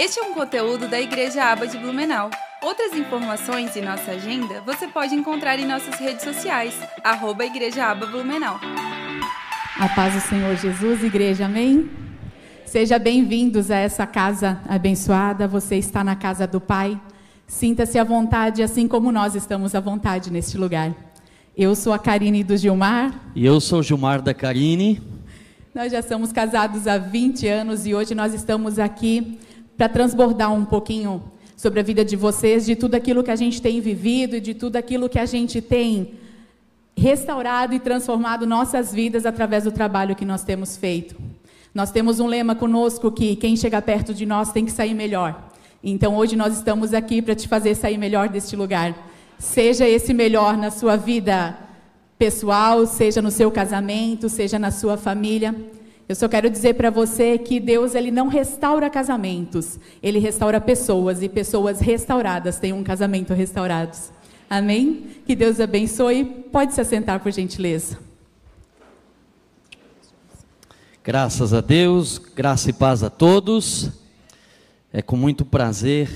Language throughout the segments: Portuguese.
Este é um conteúdo da Igreja Aba de Blumenau. Outras informações e nossa agenda você pode encontrar em nossas redes sociais, arroba Igreja Aba Blumenau. A paz do Senhor Jesus, igreja, amém? Seja bem-vindos a essa casa abençoada. Você está na casa do Pai. Sinta-se à vontade, assim como nós estamos à vontade neste lugar. Eu sou a Karine do Gilmar. E eu sou o Gilmar da Karine. Nós já somos casados há 20 anos e hoje nós estamos aqui para transbordar um pouquinho sobre a vida de vocês, de tudo aquilo que a gente tem vivido e de tudo aquilo que a gente tem restaurado e transformado nossas vidas através do trabalho que nós temos feito. Nós temos um lema conosco que quem chega perto de nós tem que sair melhor. Então hoje nós estamos aqui para te fazer sair melhor deste lugar. Seja esse melhor na sua vida pessoal, seja no seu casamento, seja na sua família. Eu só quero dizer para você que Deus ele não restaura casamentos, ele restaura pessoas e pessoas restauradas têm um casamento restaurado. Amém? Que Deus abençoe. Pode se assentar por gentileza. Graças a Deus, graça e paz a todos. É com muito prazer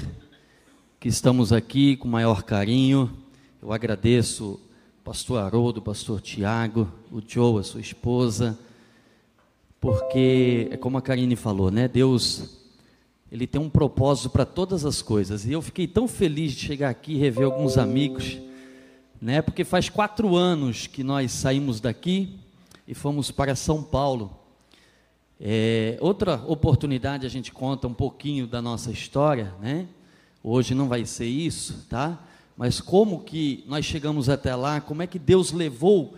que estamos aqui, com maior carinho. Eu agradeço pastor Haroldo, pastor Tiago, o Joe, a sua esposa, porque é como a Karine falou, né? Deus, ele tem um propósito para todas as coisas. E eu fiquei tão feliz de chegar aqui e rever alguns amigos, né? Porque faz quatro anos que nós saímos daqui e fomos para São Paulo. É, outra oportunidade a gente conta um pouquinho da nossa história, né? Hoje não vai ser isso, tá? Mas como que nós chegamos até lá? Como é que Deus levou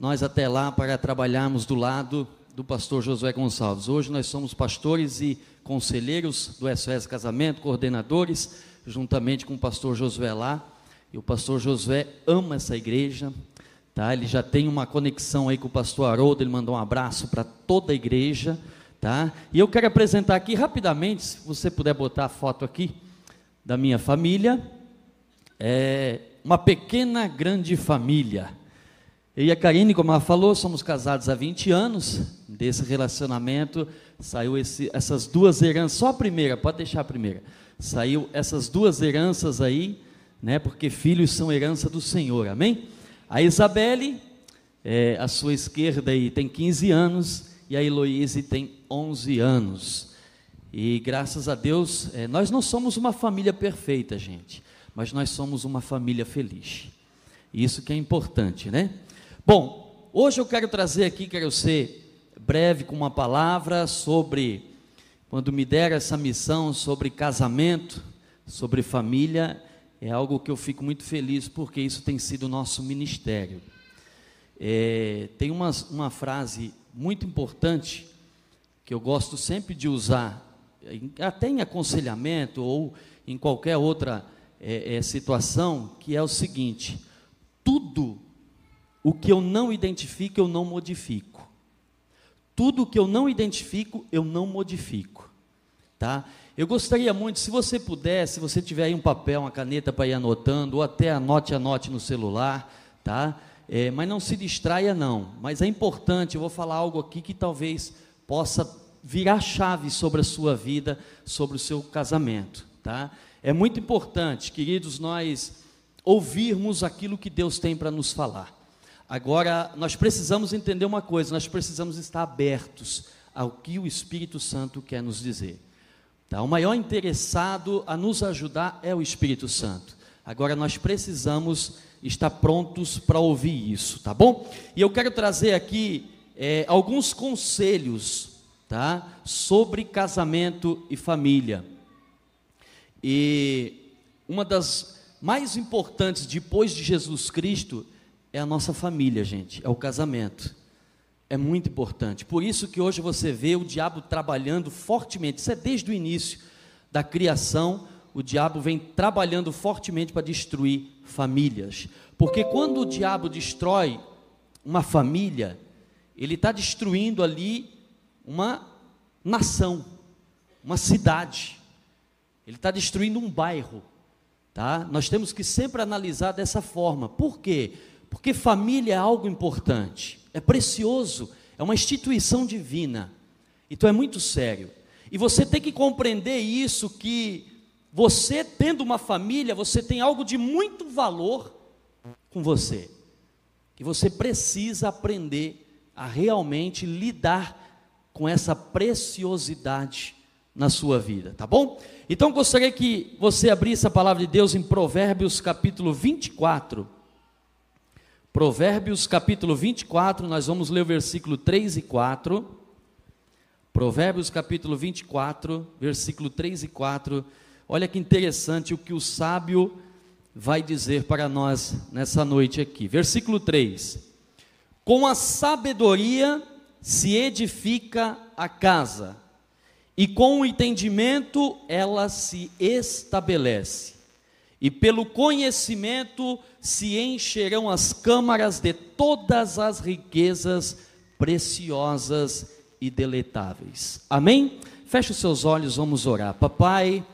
nós até lá para trabalharmos do lado do pastor Josué Gonçalves. Hoje nós somos pastores e conselheiros do SOS Casamento, coordenadores, juntamente com o pastor Josué lá. E o pastor Josué ama essa igreja, tá? Ele já tem uma conexão aí com o pastor Haroldo, ele mandou um abraço para toda a igreja, tá? E eu quero apresentar aqui rapidamente, se você puder botar a foto aqui da minha família, é uma pequena grande família. Eu e a Karine, como ela falou, somos casados há 20 anos. Desse relacionamento saiu esse, essas duas heranças, só a primeira, pode deixar a primeira. Saiu essas duas heranças aí, né? Porque filhos são herança do Senhor, amém? A Isabelle, é, à sua esquerda aí, tem 15 anos e a Heloíse tem 11 anos. E graças a Deus, é, nós não somos uma família perfeita, gente, mas nós somos uma família feliz. Isso que é importante, né? Bom, hoje eu quero trazer aqui, quero ser breve com uma palavra sobre, quando me der essa missão sobre casamento, sobre família, é algo que eu fico muito feliz porque isso tem sido o nosso ministério. É, tem uma, uma frase muito importante que eu gosto sempre de usar, até em aconselhamento ou em qualquer outra é, é, situação, que é o seguinte: tudo o que eu não identifico, eu não modifico. Tudo o que eu não identifico, eu não modifico. Tá? Eu gostaria muito, se você puder, se você tiver aí um papel, uma caneta para ir anotando, ou até anote, anote no celular, tá? É, mas não se distraia não. Mas é importante, eu vou falar algo aqui que talvez possa virar chave sobre a sua vida, sobre o seu casamento, tá? É muito importante, queridos, nós ouvirmos aquilo que Deus tem para nos falar. Agora, nós precisamos entender uma coisa: nós precisamos estar abertos ao que o Espírito Santo quer nos dizer. Tá? O maior interessado a nos ajudar é o Espírito Santo. Agora, nós precisamos estar prontos para ouvir isso, tá bom? E eu quero trazer aqui é, alguns conselhos tá? sobre casamento e família. E uma das mais importantes depois de Jesus Cristo é a nossa família, gente, é o casamento. É muito importante. Por isso que hoje você vê o diabo trabalhando fortemente. Isso é desde o início da criação, o diabo vem trabalhando fortemente para destruir famílias. Porque quando o diabo destrói uma família, ele está destruindo ali uma nação, uma cidade. Ele está destruindo um bairro. Tá? Nós temos que sempre analisar dessa forma. Por quê? Porque família é algo importante, é precioso, é uma instituição divina. Então é muito sério. E você tem que compreender isso que você tendo uma família, você tem algo de muito valor com você. E você precisa aprender a realmente lidar com essa preciosidade na sua vida, tá bom? Então gostaria que você abrisse a palavra de Deus em Provérbios capítulo 24. Provérbios capítulo 24, nós vamos ler o versículo 3 e 4. Provérbios capítulo 24, versículo 3 e 4. Olha que interessante o que o sábio vai dizer para nós nessa noite aqui. Versículo 3: Com a sabedoria se edifica a casa, e com o entendimento ela se estabelece, e pelo conhecimento se encherão as câmaras de todas as riquezas preciosas e deletáveis. Amém? Feche os seus olhos, vamos orar. Papai,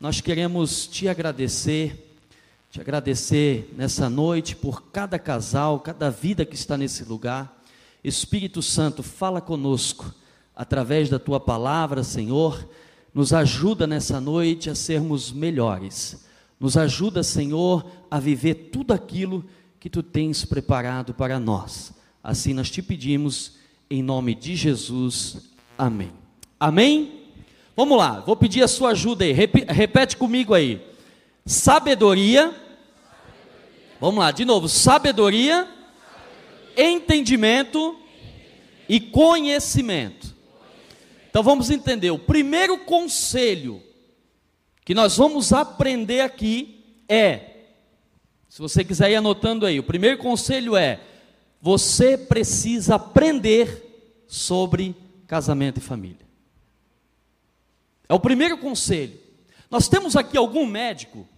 nós queremos te agradecer, te agradecer nessa noite por cada casal, cada vida que está nesse lugar. Espírito Santo, fala conosco através da tua palavra, Senhor. Nos ajuda nessa noite a sermos melhores. Nos ajuda, Senhor, a viver tudo aquilo que tu tens preparado para nós. Assim nós te pedimos, em nome de Jesus. Amém. Amém? Vamos lá, vou pedir a sua ajuda aí. Repete comigo aí. Sabedoria. Vamos lá, de novo. Sabedoria, entendimento e conhecimento. Então vamos entender. O primeiro conselho que nós vamos aprender aqui é, se você quiser ir anotando aí, o primeiro conselho é: você precisa aprender sobre casamento e família. É o primeiro conselho. Nós temos aqui algum médico?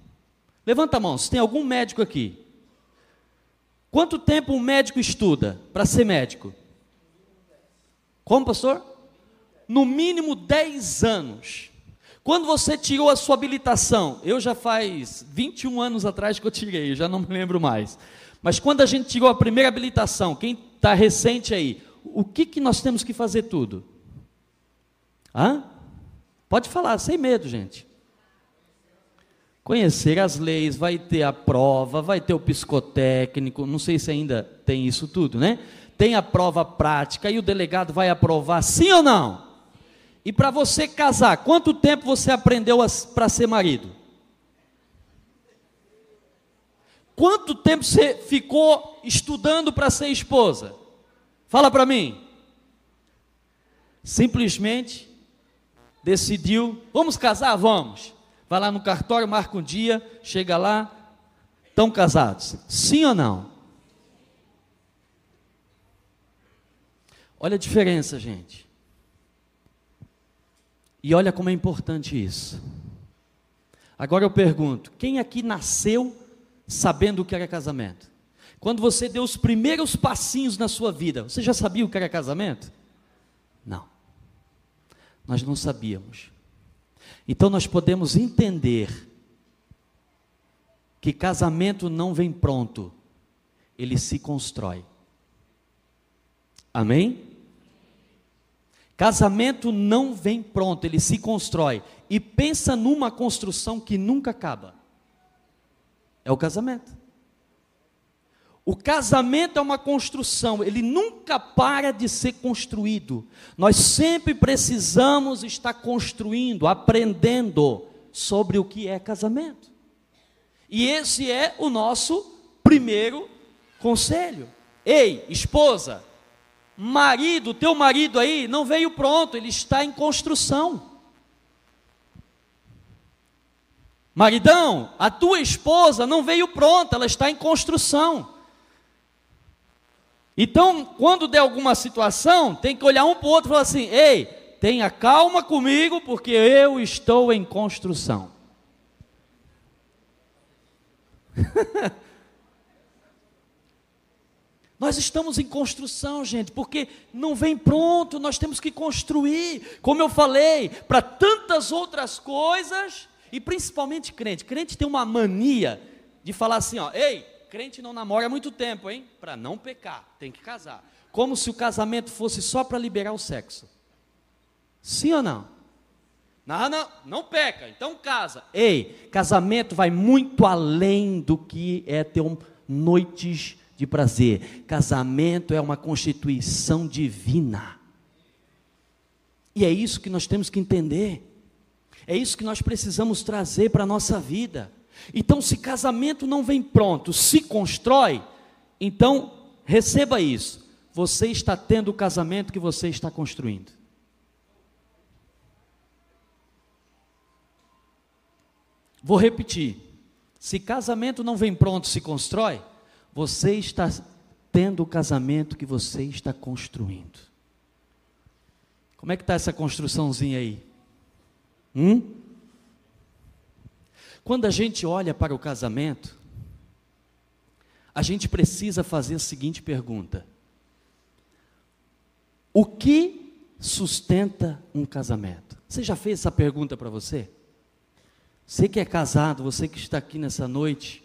Levanta a mão, se tem algum médico aqui. Quanto tempo um médico estuda para ser médico? Como, pastor? No mínimo 10 anos. Quando você tirou a sua habilitação, eu já faz 21 anos atrás que eu tirei, já não me lembro mais. Mas quando a gente tirou a primeira habilitação, quem está recente aí, o que, que nós temos que fazer tudo? Hã? Pode falar, sem medo, gente. Conhecer as leis, vai ter a prova, vai ter o psicotécnico, não sei se ainda tem isso tudo, né? Tem a prova prática e o delegado vai aprovar sim ou não? E para você casar, quanto tempo você aprendeu para ser marido? Quanto tempo você ficou estudando para ser esposa? Fala para mim. Simplesmente decidiu, vamos casar? Vamos. Vai lá no cartório, marca um dia, chega lá, estão casados. Sim ou não? Olha a diferença, gente. E olha como é importante isso. Agora eu pergunto: quem aqui nasceu sabendo o que era casamento? Quando você deu os primeiros passinhos na sua vida, você já sabia o que era casamento? Não nós não sabíamos. Então nós podemos entender que casamento não vem pronto, ele se constrói. Amém? Casamento não vem pronto, ele se constrói. E pensa numa construção que nunca acaba. É o casamento. O casamento é uma construção, ele nunca para de ser construído. Nós sempre precisamos estar construindo, aprendendo sobre o que é casamento. E esse é o nosso primeiro conselho. Ei, esposa, marido, teu marido aí não veio pronto, ele está em construção. Maridão, a tua esposa não veio pronta, ela está em construção. Então, quando der alguma situação, tem que olhar um para o outro e falar assim: ei, tenha calma comigo, porque eu estou em construção. Nós estamos em construção, gente, porque não vem pronto, nós temos que construir. Como eu falei, para tantas outras coisas, e principalmente crente. Crente tem uma mania de falar assim: ó, ei, crente não namora há muito tempo, hein? Para não pecar, tem que casar. Como se o casamento fosse só para liberar o sexo. Sim ou não? Não, não, não peca, então casa. Ei, casamento vai muito além do que é ter um, noites de prazer. Casamento é uma constituição divina. E é isso que nós temos que entender. É isso que nós precisamos trazer para a nossa vida. Então, se casamento não vem pronto, se constrói, então receba isso. Você está tendo o casamento que você está construindo. Vou repetir. Se casamento não vem pronto, se constrói, você está tendo o casamento que você está construindo. Como é que está essa construçãozinha aí? Hum? Quando a gente olha para o casamento, a gente precisa fazer a seguinte pergunta: O que sustenta um casamento? Você já fez essa pergunta para você? Você que é casado, você que está aqui nessa noite,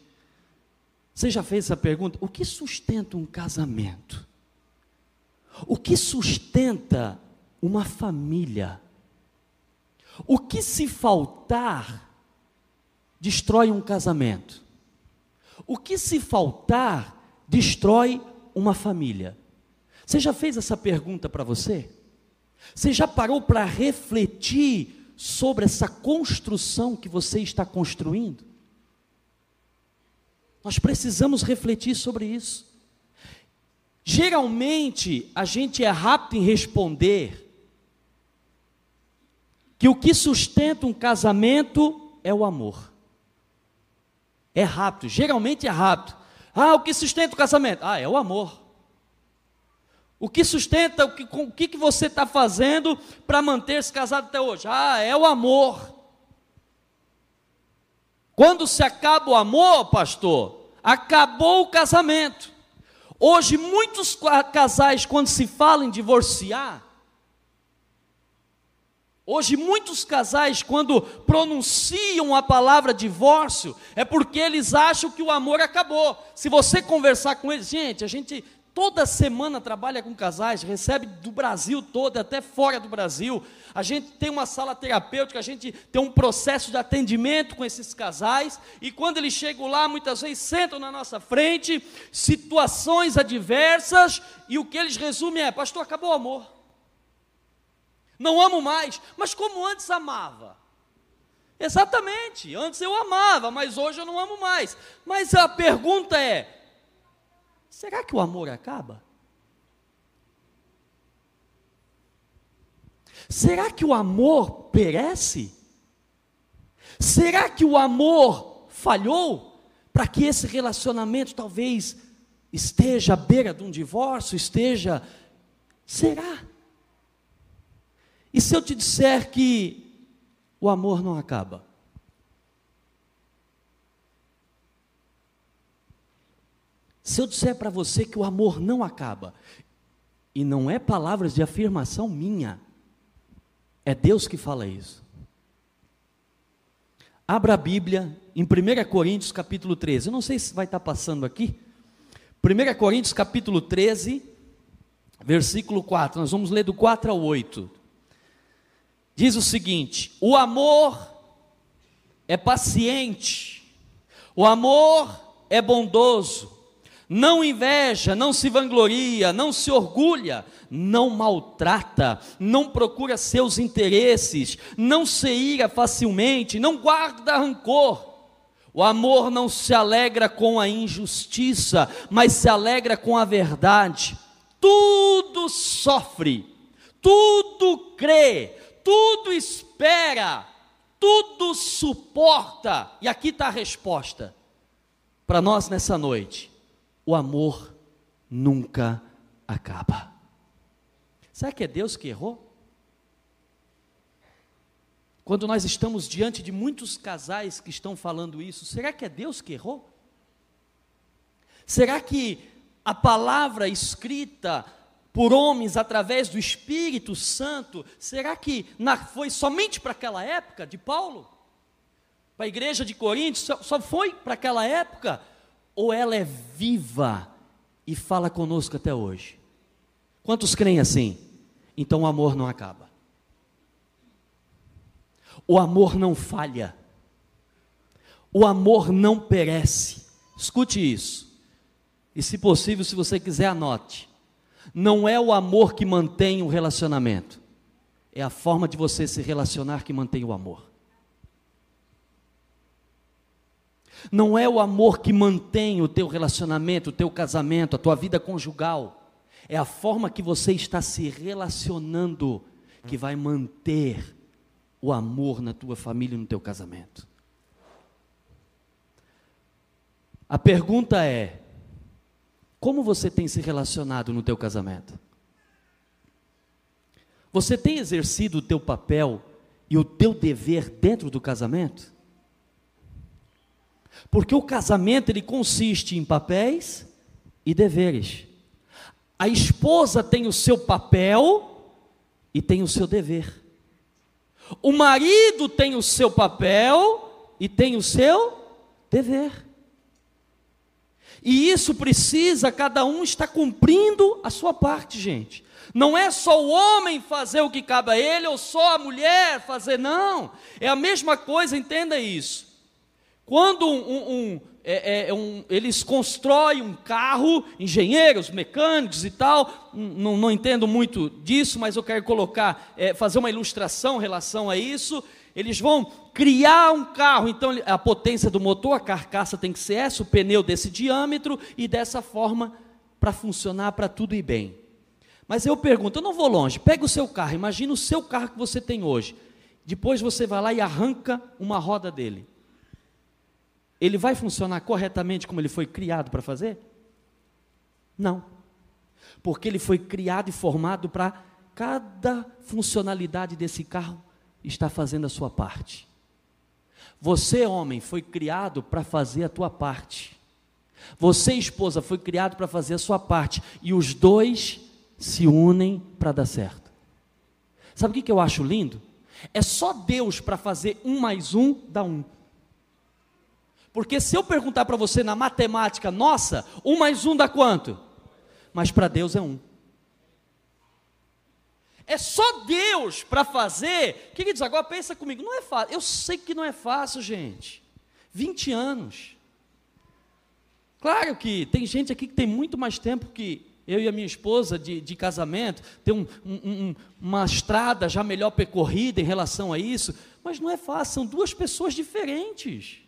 você já fez essa pergunta? O que sustenta um casamento? O que sustenta uma família? O que se faltar destrói um casamento? O que se faltar destrói uma família? Você já fez essa pergunta para você? Você já parou para refletir sobre essa construção que você está construindo? Nós precisamos refletir sobre isso. Geralmente, a gente é rápido em responder que o que sustenta um casamento é o amor. É rápido, geralmente é rápido. Ah, o que sustenta o casamento? Ah, é o amor. O que sustenta, o que, o que você está fazendo para manter-se casado até hoje? Ah, é o amor. Quando se acaba o amor, pastor, acabou o casamento. Hoje, muitos casais, quando se falam em divorciar, Hoje, muitos casais, quando pronunciam a palavra divórcio, é porque eles acham que o amor acabou. Se você conversar com eles, gente, a gente toda semana trabalha com casais, recebe do Brasil todo, até fora do Brasil. A gente tem uma sala terapêutica, a gente tem um processo de atendimento com esses casais, e quando eles chegam lá, muitas vezes sentam na nossa frente, situações adversas, e o que eles resumem é: Pastor, acabou o amor. Não amo mais, mas como antes amava. Exatamente, antes eu amava, mas hoje eu não amo mais. Mas a pergunta é: será que o amor acaba? Será que o amor perece? Será que o amor falhou para que esse relacionamento talvez esteja à beira de um divórcio, esteja. Será? E se eu te disser que o amor não acaba? Se eu disser para você que o amor não acaba, e não é palavras de afirmação minha, é Deus que fala isso. Abra a Bíblia em 1 Coríntios capítulo 13. Eu não sei se vai estar passando aqui. 1 Coríntios capítulo 13, versículo 4. Nós vamos ler do 4 ao 8 diz o seguinte: o amor é paciente, o amor é bondoso, não inveja, não se vangloria, não se orgulha, não maltrata, não procura seus interesses, não se ira facilmente, não guarda rancor. O amor não se alegra com a injustiça, mas se alegra com a verdade. Tudo sofre, tudo crê, tudo espera, tudo suporta. E aqui está a resposta para nós nessa noite: o amor nunca acaba. Será que é Deus que errou? Quando nós estamos diante de muitos casais que estão falando isso, será que é Deus que errou? Será que a palavra escrita por homens através do Espírito Santo, será que foi somente para aquela época de Paulo? Para a igreja de Corinto, só, só foi para aquela época? Ou ela é viva e fala conosco até hoje? Quantos creem assim? Então o amor não acaba. O amor não falha. O amor não perece. Escute isso. E se possível, se você quiser, anote. Não é o amor que mantém o relacionamento, é a forma de você se relacionar que mantém o amor. Não é o amor que mantém o teu relacionamento, o teu casamento, a tua vida conjugal. É a forma que você está se relacionando que vai manter o amor na tua família e no teu casamento. A pergunta é: como você tem se relacionado no teu casamento? Você tem exercido o teu papel e o teu dever dentro do casamento? Porque o casamento ele consiste em papéis e deveres. A esposa tem o seu papel e tem o seu dever. O marido tem o seu papel e tem o seu dever. E isso precisa cada um estar cumprindo a sua parte, gente. Não é só o homem fazer o que cabe a ele, ou só a mulher fazer, não. É a mesma coisa, entenda isso. Quando um, um, é, é, um, eles constroem um carro, engenheiros, mecânicos e tal, não, não entendo muito disso, mas eu quero colocar, é, fazer uma ilustração em relação a isso. Eles vão criar um carro, então a potência do motor, a carcaça tem que ser essa, o pneu desse diâmetro e dessa forma para funcionar, para tudo ir bem. Mas eu pergunto, eu não vou longe, pega o seu carro, imagina o seu carro que você tem hoje. Depois você vai lá e arranca uma roda dele. Ele vai funcionar corretamente como ele foi criado para fazer? Não. Porque ele foi criado e formado para cada funcionalidade desse carro está fazendo a sua parte. Você, homem, foi criado para fazer a tua parte. Você, esposa, foi criado para fazer a sua parte. E os dois se unem para dar certo. Sabe o que eu acho lindo? É só Deus para fazer um mais um dá um. Porque se eu perguntar para você na matemática, nossa, um mais um dá quanto? Mas para Deus é um. É só Deus para fazer. Queridos, agora pensa comigo, não é fácil. Eu sei que não é fácil, gente. 20 anos. Claro que tem gente aqui que tem muito mais tempo que eu e a minha esposa de, de casamento, tem um, um, uma estrada já melhor percorrida em relação a isso, mas não é fácil, são duas pessoas diferentes.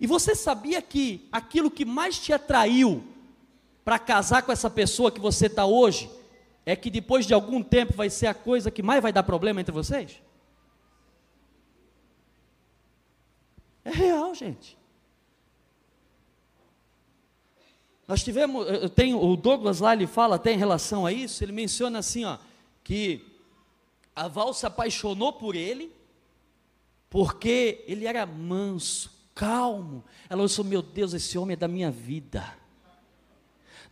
E você sabia que aquilo que mais te atraiu para casar com essa pessoa que você está hoje, é que depois de algum tempo vai ser a coisa que mais vai dar problema entre vocês? É real, gente. Nós tivemos, eu tenho, o Douglas lá, ele fala até em relação a isso, ele menciona assim, ó, que a Val se apaixonou por ele, porque ele era manso, calmo. Ela disse, meu Deus, esse homem é da minha vida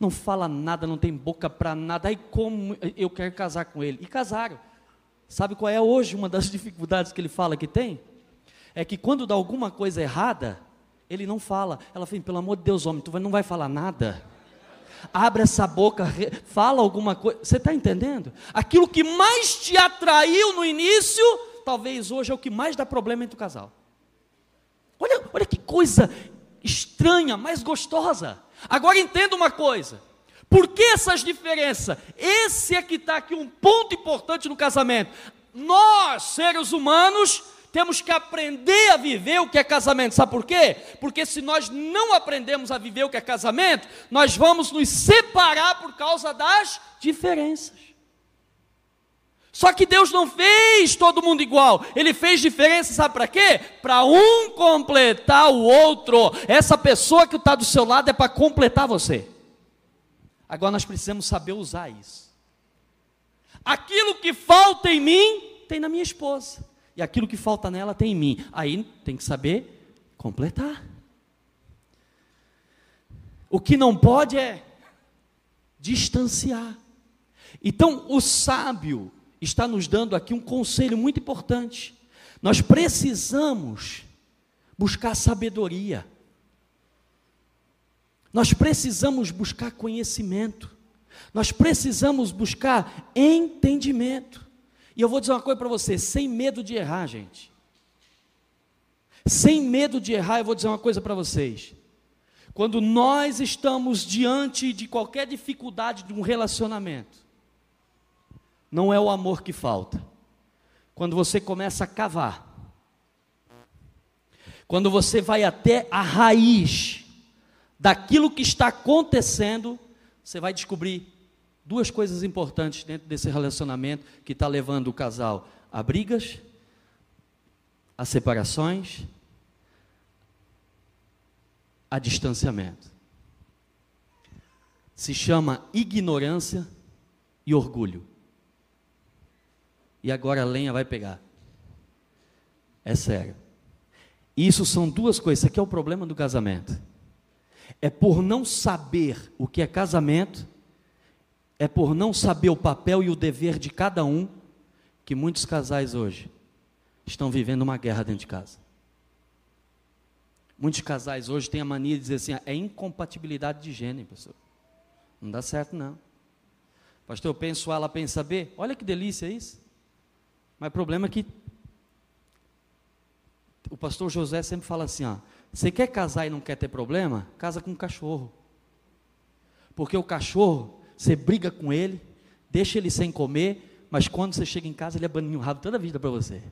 não fala nada, não tem boca para nada. Aí como eu quero casar com ele? E casaram. Sabe qual é hoje uma das dificuldades que ele fala que tem? É que quando dá alguma coisa errada, ele não fala. Ela fala, pelo amor de Deus, homem, tu não vai falar nada. Abre essa boca, fala alguma coisa. Você está entendendo? Aquilo que mais te atraiu no início, talvez hoje é o que mais dá problema entre o casal. Olha, olha que coisa estranha, mas gostosa. Agora entenda uma coisa. Por que essas diferenças? Esse é que está aqui um ponto importante no casamento. Nós, seres humanos, temos que aprender a viver o que é casamento. Sabe por quê? Porque se nós não aprendemos a viver o que é casamento, nós vamos nos separar por causa das diferenças. Só que Deus não fez todo mundo igual. Ele fez diferença, sabe para quê? Para um completar o outro. Essa pessoa que está do seu lado é para completar você. Agora nós precisamos saber usar isso. Aquilo que falta em mim, tem na minha esposa. E aquilo que falta nela, tem em mim. Aí tem que saber completar. O que não pode é distanciar. Então, o sábio, está nos dando aqui um conselho muito importante. Nós precisamos buscar sabedoria. Nós precisamos buscar conhecimento. Nós precisamos buscar entendimento. E eu vou dizer uma coisa para você, sem medo de errar, gente. sem medo de errar, eu vou dizer uma coisa para vocês. Quando nós estamos diante de qualquer dificuldade de um relacionamento, não é o amor que falta. Quando você começa a cavar, quando você vai até a raiz daquilo que está acontecendo, você vai descobrir duas coisas importantes dentro desse relacionamento que está levando o casal a brigas, a separações, a distanciamento. Se chama ignorância e orgulho. E agora a lenha vai pegar. É sério. Isso são duas coisas. Isso aqui é o problema do casamento. É por não saber o que é casamento, é por não saber o papel e o dever de cada um, que muitos casais hoje estão vivendo uma guerra dentro de casa. Muitos casais hoje têm a mania de dizer assim: é incompatibilidade de gênero, pastor. Não dá certo, não. Pastor, eu penso A, ela pensa B. Olha que delícia isso. Mas o problema é que o pastor José sempre fala assim: ó, você quer casar e não quer ter problema? Casa com um cachorro. Porque o cachorro, você briga com ele, deixa ele sem comer, mas quando você chega em casa, ele abandona o rabo toda a vida para você.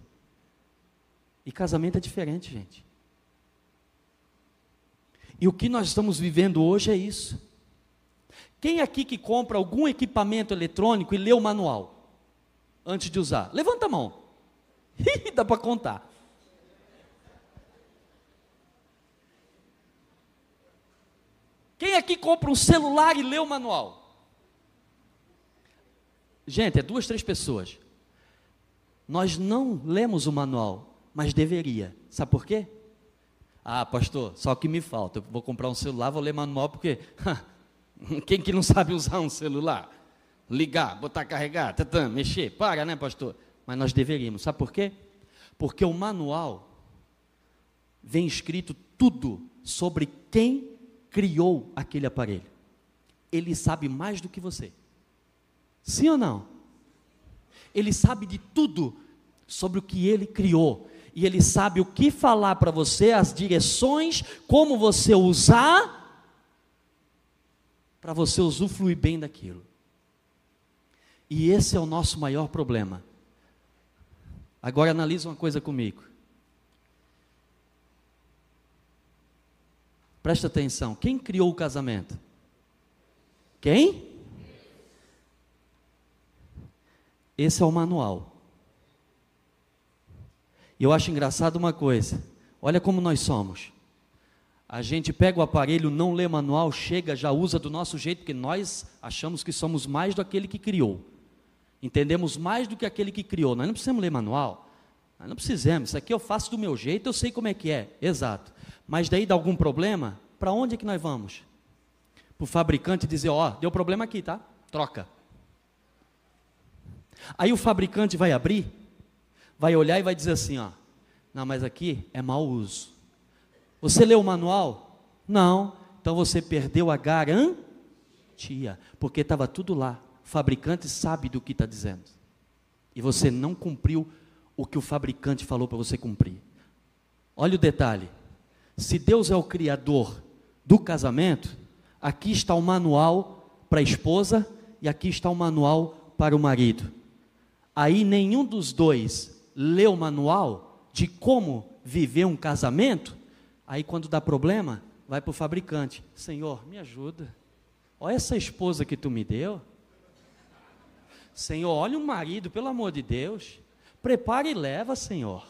E casamento é diferente, gente. E o que nós estamos vivendo hoje é isso. Quem aqui que compra algum equipamento eletrônico e lê o manual antes de usar? Levanta a mão. Dá para contar. Quem aqui compra um celular e lê o manual? Gente, é duas, três pessoas. Nós não lemos o manual, mas deveria. Sabe por quê? Ah, pastor, só que me falta. Eu vou comprar um celular, vou ler manual, porque quem que não sabe usar um celular? Ligar, botar carregar, tatã, mexer, para, né, pastor? Mas nós deveríamos. Sabe por quê? Porque o manual vem escrito tudo sobre quem criou aquele aparelho. Ele sabe mais do que você. Sim ou não? Ele sabe de tudo sobre o que ele criou e ele sabe o que falar para você, as direções, como você usar, para você usufruir bem daquilo. E esse é o nosso maior problema. Agora analisa uma coisa comigo. Presta atenção. Quem criou o casamento? Quem? Esse é o manual. E eu acho engraçado uma coisa: olha como nós somos. A gente pega o aparelho, não lê manual, chega, já usa do nosso jeito, porque nós achamos que somos mais do aquele que criou. Entendemos mais do que aquele que criou. Nós não precisamos ler manual. Nós não precisamos. Isso aqui eu faço do meu jeito, eu sei como é que é. Exato. Mas daí dá algum problema, para onde é que nós vamos? Para o fabricante dizer, ó, oh, deu problema aqui, tá? Troca. Aí o fabricante vai abrir vai olhar e vai dizer assim, ó, não, mas aqui é mau uso. Você leu o manual? Não. Então você perdeu a garantia, porque estava tudo lá. Fabricante sabe do que está dizendo. E você não cumpriu o que o fabricante falou para você cumprir. Olha o detalhe. Se Deus é o criador do casamento, aqui está o manual para a esposa e aqui está o manual para o marido. Aí nenhum dos dois lê o manual de como viver um casamento, aí quando dá problema, vai para o fabricante: Senhor, me ajuda. Olha essa esposa que tu me deu. Senhor, olha o marido, pelo amor de Deus. Prepara e leva, Senhor.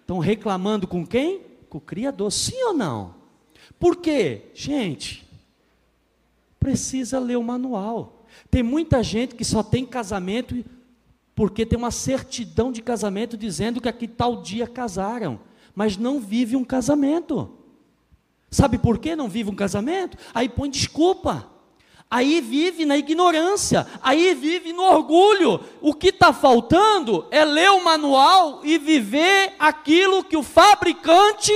Estão reclamando com quem? Com o Criador, sim ou não? Por quê? Gente, precisa ler o manual. Tem muita gente que só tem casamento porque tem uma certidão de casamento dizendo que aqui tal dia casaram, mas não vive um casamento. Sabe por que não vive um casamento? Aí põe desculpa. Aí vive na ignorância, aí vive no orgulho. O que está faltando é ler o manual e viver aquilo que o fabricante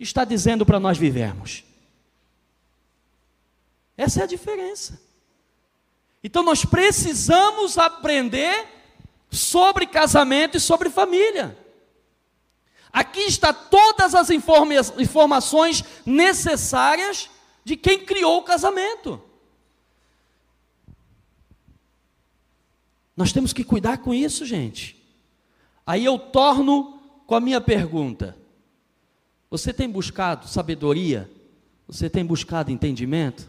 está dizendo para nós vivermos. Essa é a diferença. Então nós precisamos aprender sobre casamento e sobre família. Aqui está todas as informa informações necessárias de quem criou o casamento. Nós temos que cuidar com isso, gente. Aí eu torno com a minha pergunta: Você tem buscado sabedoria? Você tem buscado entendimento?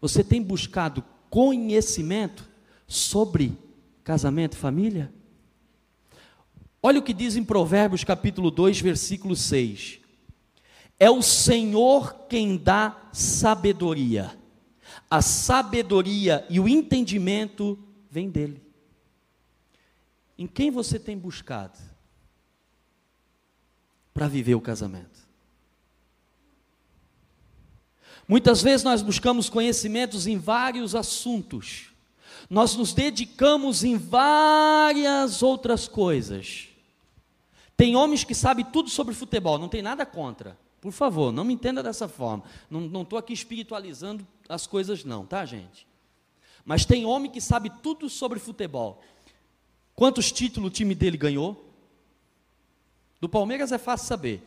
Você tem buscado conhecimento sobre casamento e família? Olha o que diz em Provérbios capítulo 2, versículo 6. É o Senhor quem dá sabedoria. A sabedoria e o entendimento vêm dele. Em quem você tem buscado para viver o casamento? Muitas vezes nós buscamos conhecimentos em vários assuntos, nós nos dedicamos em várias outras coisas, tem homens que sabem tudo sobre futebol, não tem nada contra. Por favor, não me entenda dessa forma. Não estou aqui espiritualizando as coisas, não, tá, gente? Mas tem homem que sabe tudo sobre futebol. Quantos títulos o time dele ganhou? Do Palmeiras é fácil saber.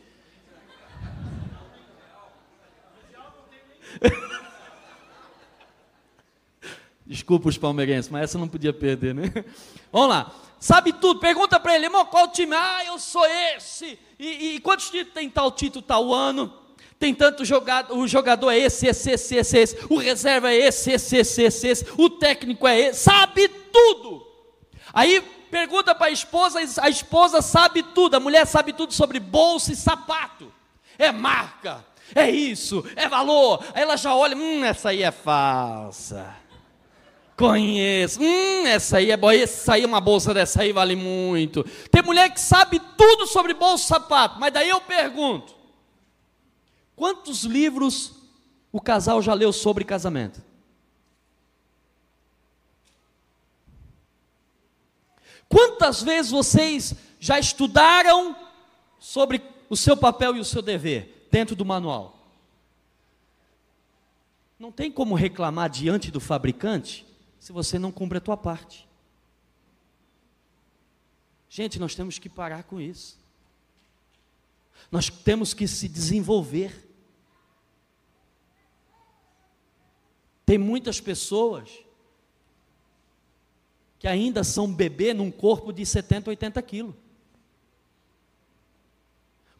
Desculpa os palmeirenses, mas essa não podia perder, né? Vamos lá sabe tudo. Pergunta para ele, irmão, qual time? Ah, eu sou esse. E, e quantos títulos tem tal título, tal ano? Tem tanto jogador, o jogador é esse, esse, esse, esse, esse, o reserva é esse, esse, esse, esse, esse, o técnico é esse, sabe tudo. Aí pergunta para a esposa, a esposa sabe tudo, a mulher sabe tudo sobre bolsa e sapato. É marca, é isso, é valor. Aí ela já olha, hum, essa aí é falsa. Conheço. Hum, essa aí é boa. Essa aí, uma bolsa dessa aí vale muito. Tem mulher que sabe tudo sobre bolsa e sapato. Mas daí eu pergunto: quantos livros o casal já leu sobre casamento? Quantas vezes vocês já estudaram sobre o seu papel e o seu dever dentro do manual? Não tem como reclamar diante do fabricante se você não cumpre a tua parte. Gente, nós temos que parar com isso. Nós temos que se desenvolver. Tem muitas pessoas que ainda são bebê num corpo de 70, 80 quilos.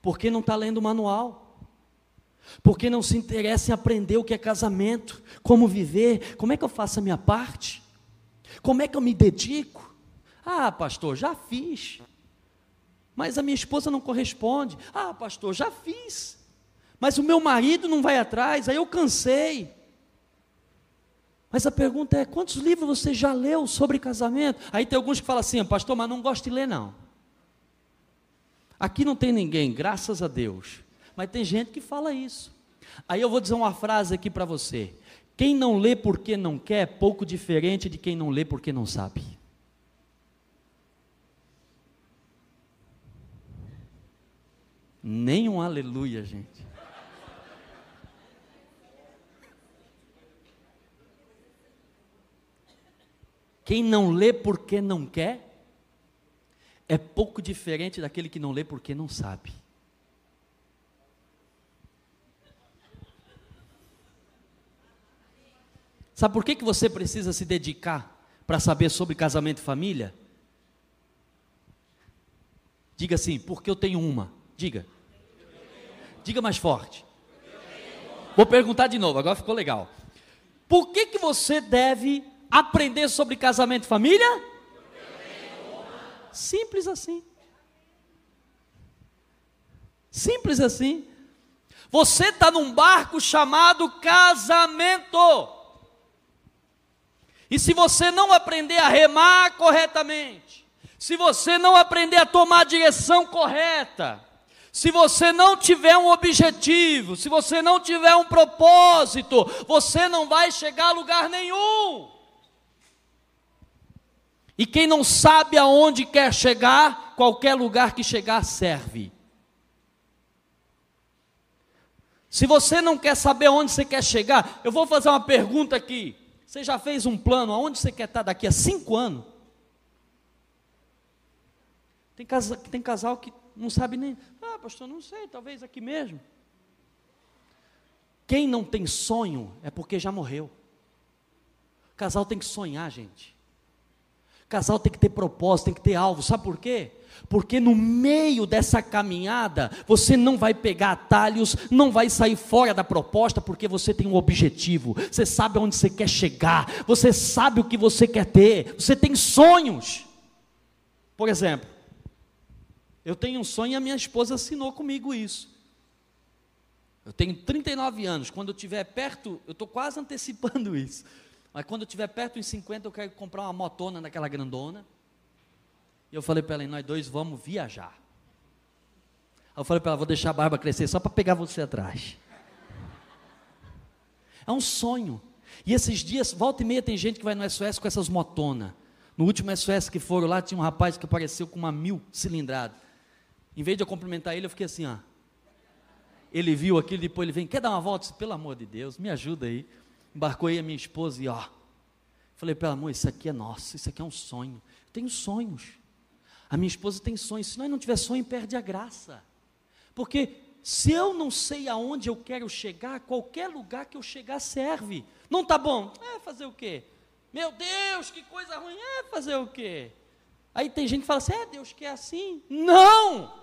Porque não está lendo o manual. Porque não se interessa em aprender o que é casamento, como viver, como é que eu faço a minha parte? Como é que eu me dedico? Ah, pastor, já fiz. Mas a minha esposa não corresponde. Ah, pastor, já fiz. Mas o meu marido não vai atrás, aí eu cansei. Mas a pergunta é: quantos livros você já leu sobre casamento? Aí tem alguns que falam assim, pastor, mas não gosto de ler, não. Aqui não tem ninguém, graças a Deus. Mas tem gente que fala isso. Aí eu vou dizer uma frase aqui para você. Quem não lê porque não quer é pouco diferente de quem não lê porque não sabe. Nem um aleluia, gente. Quem não lê porque não quer é pouco diferente daquele que não lê porque não sabe. Sabe por que, que você precisa se dedicar para saber sobre casamento e família? Diga assim, porque eu tenho uma. Diga. Diga mais forte. Vou perguntar de novo, agora ficou legal. Por que, que você deve aprender sobre casamento e família? Simples assim. Simples assim. Você está num barco chamado casamento. E se você não aprender a remar corretamente, se você não aprender a tomar a direção correta, se você não tiver um objetivo, se você não tiver um propósito, você não vai chegar a lugar nenhum. E quem não sabe aonde quer chegar, qualquer lugar que chegar serve. Se você não quer saber aonde você quer chegar, eu vou fazer uma pergunta aqui. Você já fez um plano aonde você quer estar daqui a cinco anos? Tem casal, tem casal que não sabe nem. Ah, pastor, não sei, talvez aqui mesmo. Quem não tem sonho é porque já morreu. Casal tem que sonhar, gente. Casal tem que ter propósito, tem que ter alvo. Sabe por quê? Porque no meio dessa caminhada, você não vai pegar atalhos, não vai sair fora da proposta, porque você tem um objetivo, você sabe aonde você quer chegar, você sabe o que você quer ter, você tem sonhos. Por exemplo, eu tenho um sonho e a minha esposa assinou comigo isso. Eu tenho 39 anos, quando eu estiver perto, eu estou quase antecipando isso. Mas quando eu estiver perto dos 50, eu quero comprar uma motona daquela grandona. E eu falei para ela, nós dois vamos viajar. Aí eu falei para ela, vou deixar a barba crescer só para pegar você atrás. É um sonho. E esses dias, volta e meia, tem gente que vai no SOS com essas motonas. No último SOS que foram lá, tinha um rapaz que apareceu com uma mil cilindrada. Em vez de eu cumprimentar ele, eu fiquei assim, ó. Ele viu aquilo, depois ele vem, quer dar uma volta? Pelo amor de Deus, me ajuda aí embarcou aí a minha esposa e ó, falei para ela, amor, isso aqui é nosso, isso aqui é um sonho. Eu tenho sonhos. A minha esposa tem sonhos. Se nós não tiver sonho, perde a graça. Porque se eu não sei aonde eu quero chegar, qualquer lugar que eu chegar serve. Não tá bom? É fazer o quê? Meu Deus, que coisa ruim. É fazer o quê? Aí tem gente que fala assim: é, Deus quer assim. Não!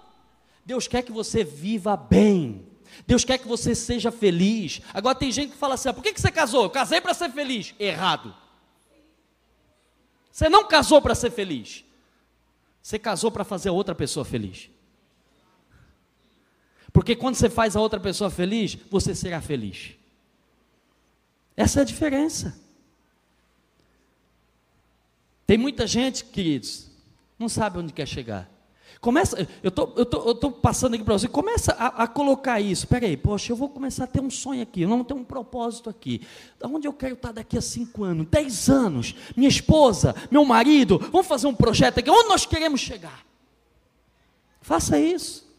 Deus quer que você viva bem. Deus quer que você seja feliz. Agora tem gente que fala assim: ah, por que, que você casou? Eu casei para ser feliz. Errado. Você não casou para ser feliz. Você casou para fazer outra pessoa feliz. Porque quando você faz a outra pessoa feliz, você será feliz. Essa é a diferença. Tem muita gente, queridos, não sabe onde quer chegar. Começa, eu tô, estou tô, tô passando aqui para você, começa a, a, colocar isso. Espera aí, poxa, eu vou começar a ter um sonho aqui, eu não tenho um propósito aqui. Onde eu quero estar daqui a cinco anos, dez anos? Minha esposa, meu marido, vamos fazer um projeto aqui, onde nós queremos chegar? Faça isso.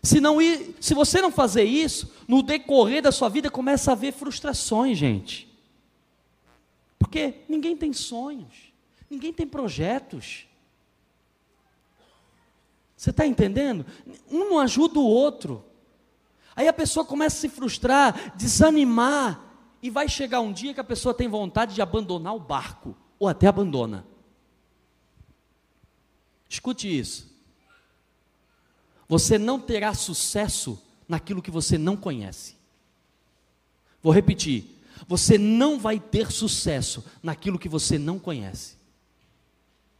Se, não ir, se você não fazer isso, no decorrer da sua vida começa a haver frustrações, gente. Porque ninguém tem sonhos, ninguém tem projetos. Você está entendendo? Um não ajuda o outro. Aí a pessoa começa a se frustrar, desanimar, e vai chegar um dia que a pessoa tem vontade de abandonar o barco, ou até abandona. Escute isso. Você não terá sucesso naquilo que você não conhece. Vou repetir. Você não vai ter sucesso naquilo que você não conhece.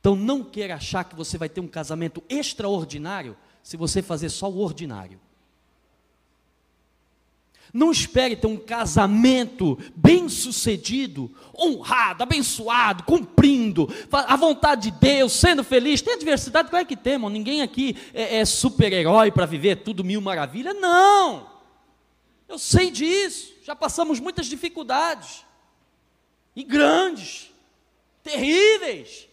Então não queira achar que você vai ter um casamento extraordinário se você fazer só o ordinário. Não espere ter um casamento bem sucedido, honrado, abençoado, cumprindo, a vontade de Deus, sendo feliz. Tem adversidade, claro que temos. Ninguém aqui é, é super-herói para viver tudo mil maravilhas. Não! Eu sei disso. Já passamos muitas dificuldades. E grandes, terríveis.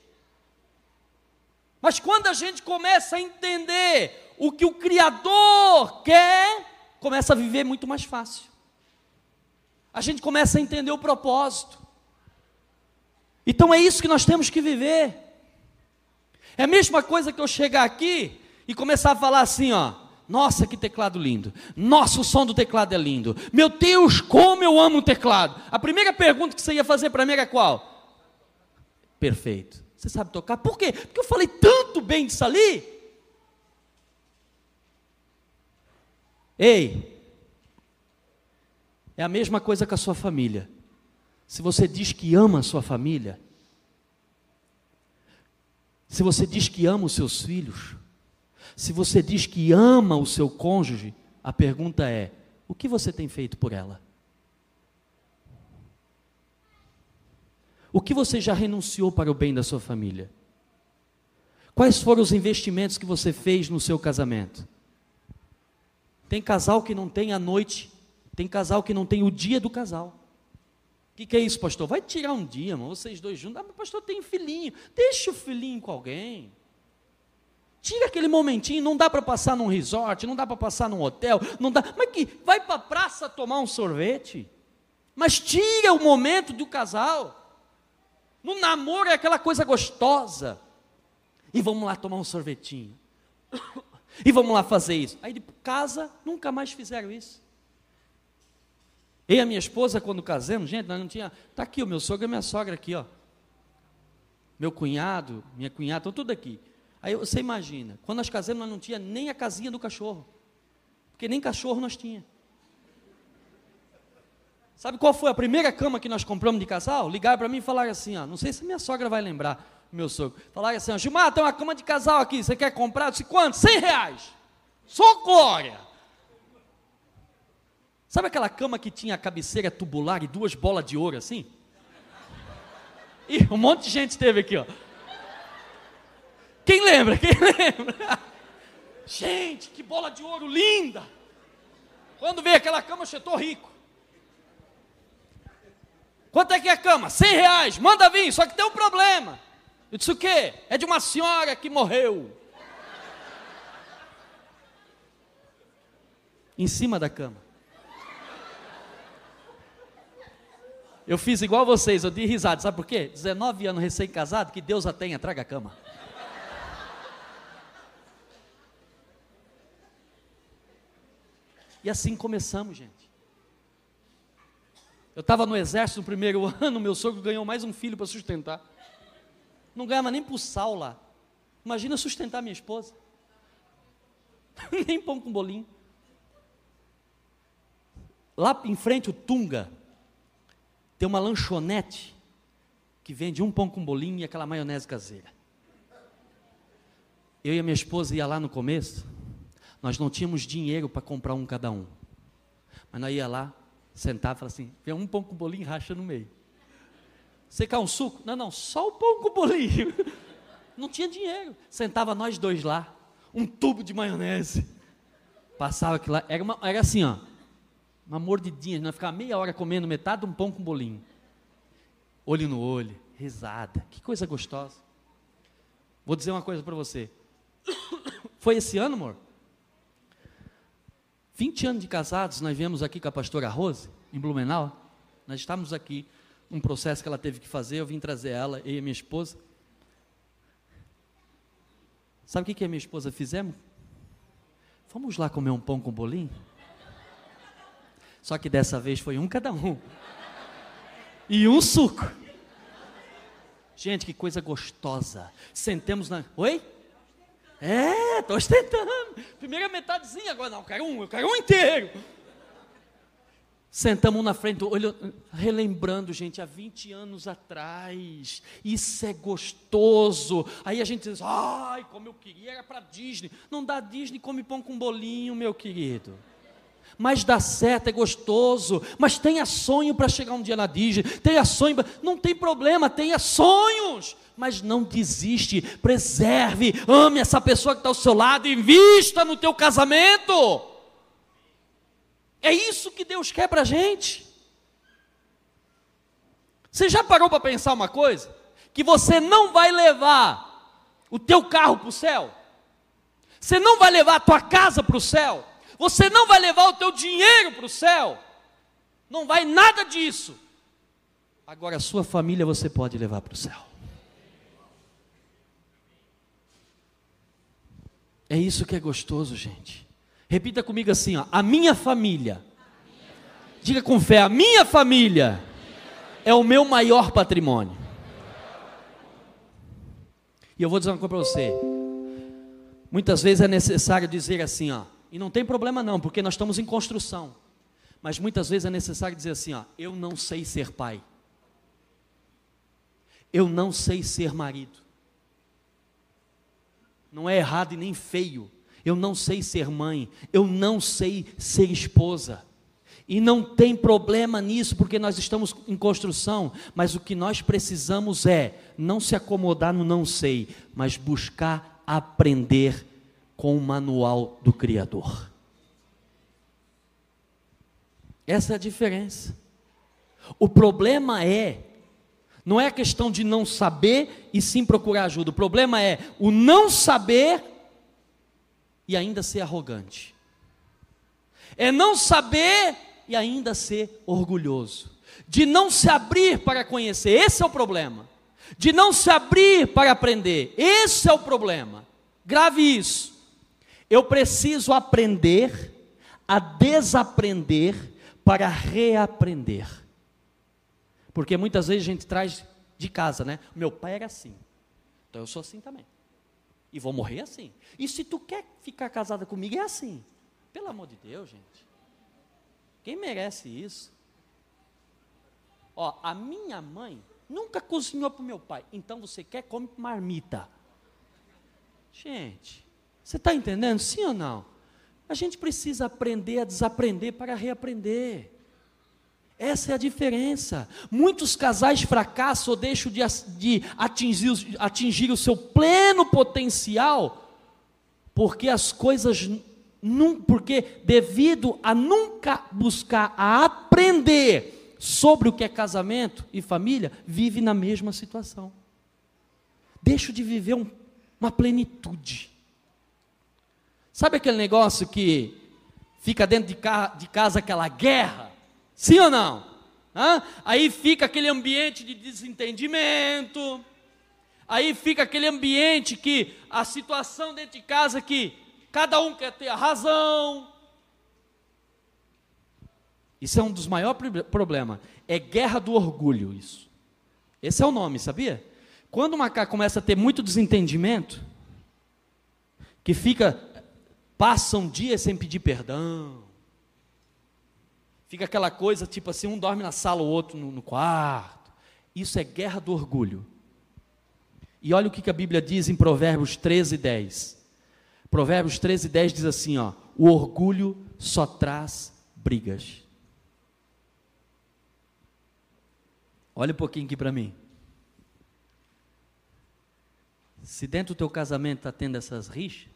Mas quando a gente começa a entender o que o Criador quer, começa a viver muito mais fácil. A gente começa a entender o propósito. Então é isso que nós temos que viver. É a mesma coisa que eu chegar aqui e começar a falar assim, ó. Nossa, que teclado lindo. Nossa, o som do teclado é lindo. Meu Deus, como eu amo o teclado. A primeira pergunta que você ia fazer para mim era qual? Perfeito. Você sabe tocar? Por quê? Porque eu falei tanto bem disso ali. Ei, é a mesma coisa com a sua família. Se você diz que ama a sua família, se você diz que ama os seus filhos, se você diz que ama o seu cônjuge, a pergunta é: o que você tem feito por ela? O que você já renunciou para o bem da sua família? Quais foram os investimentos que você fez no seu casamento? Tem casal que não tem a noite, tem casal que não tem o dia do casal. O que, que, é isso, pastor? Vai tirar um dia, mano, vocês dois juntos. Ah, mas pastor tem filhinho. Deixa o filhinho com alguém. Tira aquele momentinho, não dá para passar num resort, não dá para passar num hotel, não dá. Mas que vai para a praça tomar um sorvete. Mas tira o momento do casal. No namoro é aquela coisa gostosa. E vamos lá tomar um sorvetinho. E vamos lá fazer isso. Aí de casa, nunca mais fizeram isso. Eu e a minha esposa, quando casamos, gente, nós não tinha. Está aqui o meu sogro e a minha sogra aqui, ó. Meu cunhado, minha cunhada, estão tudo aqui. Aí você imagina, quando nós casamos, nós não tinha nem a casinha do cachorro. Porque nem cachorro nós tinha. Sabe qual foi a primeira cama que nós compramos de casal? Ligaram para mim e falaram assim, ó, não sei se minha sogra vai lembrar, meu sogro. Falaram assim, ó, Gilmar, tem uma cama de casal aqui, você quer comprar? Eu disse, quanto? 100 reais. Sou glória. Sabe aquela cama que tinha a cabeceira tubular e duas bolas de ouro assim? E um monte de gente teve aqui, ó. Quem lembra? Quem lembra? Gente, que bola de ouro linda! Quando veio aquela cama, eu estou rico. Quanto é que é a cama? 100 reais, manda vir, só que tem um problema. Eu disse o quê? É de uma senhora que morreu. Em cima da cama. Eu fiz igual vocês, eu dei risada, sabe por quê? 19 anos recém-casado, que Deus a tenha, traga a cama. E assim começamos, gente. Eu estava no exército no primeiro ano, meu sogro ganhou mais um filho para sustentar. Não ganhava nem para o sal lá. Imagina sustentar minha esposa. nem pão com bolinho. Lá em frente, o Tunga, tem uma lanchonete que vende um pão com bolinho e aquela maionese caseira. Eu e a minha esposa ia lá no começo, nós não tínhamos dinheiro para comprar um cada um. Mas nós ia lá, sentava e falava assim, vem um pão com bolinho racha no meio. Você quer um suco? Não, não, só o pão com bolinho. Não tinha dinheiro. Sentava nós dois lá, um tubo de maionese. Passava aquilo lá, era, uma, era assim, ó uma mordidinha, nós ficava meia hora comendo metade de um pão com bolinho. Olho no olho, risada, que coisa gostosa. Vou dizer uma coisa para você. Foi esse ano, amor? 20 anos de casados, nós viemos aqui com a pastora Rose, em Blumenau. Nós estávamos aqui, um processo que ela teve que fazer, eu vim trazer ela, e minha esposa. Sabe o que, que a minha esposa fizemos? Vamos lá comer um pão com bolinho? Só que dessa vez foi um cada um. E um suco. Gente, que coisa gostosa. Sentemos na. Oi? É, estou ostentando. Primeira metadezinha, agora não, eu quero um, eu quero um inteiro. Sentamos um na frente, olho, relembrando, gente, há 20 anos atrás. Isso é gostoso. Aí a gente diz, ai, como eu queria, era para Disney. Não dá Disney, come pão com bolinho, meu querido mas dá certo, é gostoso, mas tenha sonho para chegar um dia na Disney, tenha sonho, não tem problema, tenha sonhos, mas não desiste, preserve, ame essa pessoa que está ao seu lado, invista no teu casamento. É isso que Deus quer para a gente. Você já parou para pensar uma coisa? Que você não vai levar o teu carro para o céu, você não vai levar a tua casa para o céu, você não vai levar o teu dinheiro para o céu. Não vai nada disso. Agora a sua família você pode levar para o céu. É isso que é gostoso, gente. Repita comigo assim, ó, a minha família. Diga com fé, a minha família é o meu maior patrimônio. E eu vou dizer uma coisa para você. Muitas vezes é necessário dizer assim, ó, e não tem problema não, porque nós estamos em construção. Mas muitas vezes é necessário dizer assim, ó, eu não sei ser pai. Eu não sei ser marido. Não é errado e nem feio. Eu não sei ser mãe, eu não sei ser esposa. E não tem problema nisso, porque nós estamos em construção, mas o que nós precisamos é não se acomodar no não sei, mas buscar aprender com o manual do Criador. Essa é a diferença. O problema é, não é questão de não saber e sim procurar ajuda. O problema é o não saber e ainda ser arrogante. É não saber e ainda ser orgulhoso. De não se abrir para conhecer, esse é o problema. De não se abrir para aprender, esse é o problema. Grave isso. Eu preciso aprender a desaprender para reaprender. Porque muitas vezes a gente traz de casa, né? Meu pai era assim. Então eu sou assim também. E vou morrer assim. E se tu quer ficar casada comigo, é assim. Pelo amor de Deus, gente. Quem merece isso? Ó, a minha mãe nunca cozinhou para o meu pai. Então você quer, come marmita. Gente, você está entendendo? Sim ou não? A gente precisa aprender a desaprender para reaprender. Essa é a diferença. Muitos casais fracassam ou deixam de, de atingir, atingir o seu pleno potencial porque as coisas porque devido a nunca buscar a aprender sobre o que é casamento e família, vive na mesma situação. Deixa de viver um, uma plenitude. Sabe aquele negócio que fica dentro de, ca, de casa aquela guerra? Sim ou não? Hã? Aí fica aquele ambiente de desentendimento. Aí fica aquele ambiente que a situação dentro de casa que cada um quer ter a razão. Isso é um dos maiores problemas. É guerra do orgulho, isso. Esse é o nome, sabia? Quando o macaco começa a ter muito desentendimento, que fica, passa um dia sem pedir perdão, fica aquela coisa tipo assim, um dorme na sala, o outro no, no quarto. Isso é guerra do orgulho. E olha o que a Bíblia diz em Provérbios 13, 10. Provérbios 13, 10 diz assim: ó, o orgulho só traz brigas. Olha um pouquinho aqui para mim. Se dentro do teu casamento está tendo essas rixas,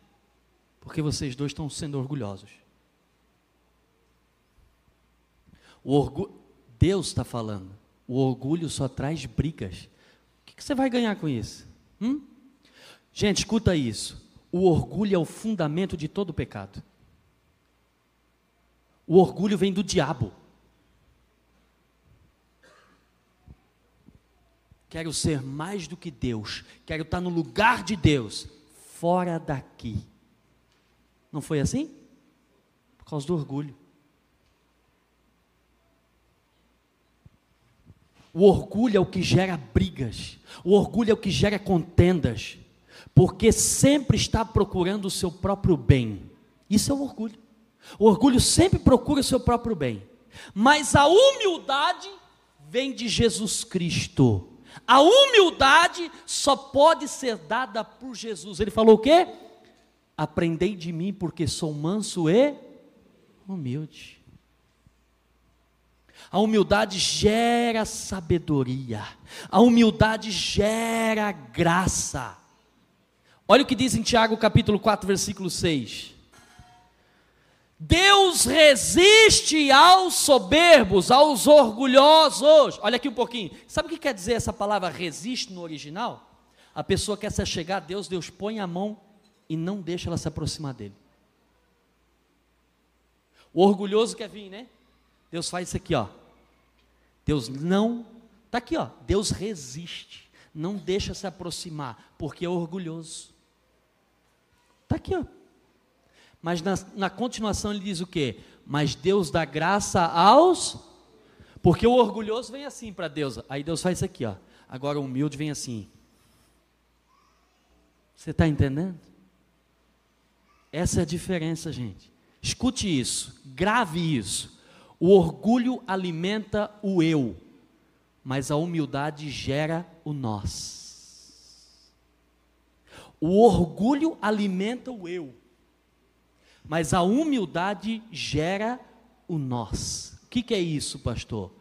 porque vocês dois estão sendo orgulhosos. O Deus está falando. O orgulho só traz brigas. O que, você vai ganhar com isso? Hum? Gente, escuta isso. O orgulho é o fundamento de todo pecado. O orgulho vem do diabo. Quero ser mais do que Deus. Quero estar no lugar de Deus. Fora daqui. Não foi assim? Por causa do orgulho. O orgulho é o que gera brigas. O orgulho é o que gera contendas porque sempre está procurando o seu próprio bem. Isso é o orgulho. O orgulho sempre procura o seu próprio bem. Mas a humildade vem de Jesus Cristo. A humildade só pode ser dada por Jesus. Ele falou o quê? Aprendei de mim, porque sou manso e humilde. A humildade gera sabedoria. A humildade gera graça. Olha o que diz em Tiago capítulo 4, versículo 6. Deus resiste aos soberbos, aos orgulhosos. Olha aqui um pouquinho. Sabe o que quer dizer essa palavra resiste no original? A pessoa quer se chegar a Deus, Deus põe a mão e não deixa ela se aproximar dele. O orgulhoso quer vir, né? Deus faz isso aqui, ó. Deus não, tá aqui, ó. Deus resiste, não deixa se aproximar, porque é orgulhoso. Está aqui, ó. Mas na, na continuação ele diz o quê? Mas Deus dá graça aos. Porque o orgulhoso vem assim para Deus. Aí Deus faz isso aqui, ó. Agora o humilde vem assim. Você está entendendo? Essa é a diferença, gente. Escute isso, grave isso. O orgulho alimenta o eu, mas a humildade gera o nós. O orgulho alimenta o eu, mas a humildade gera o nós. O que, que é isso, pastor?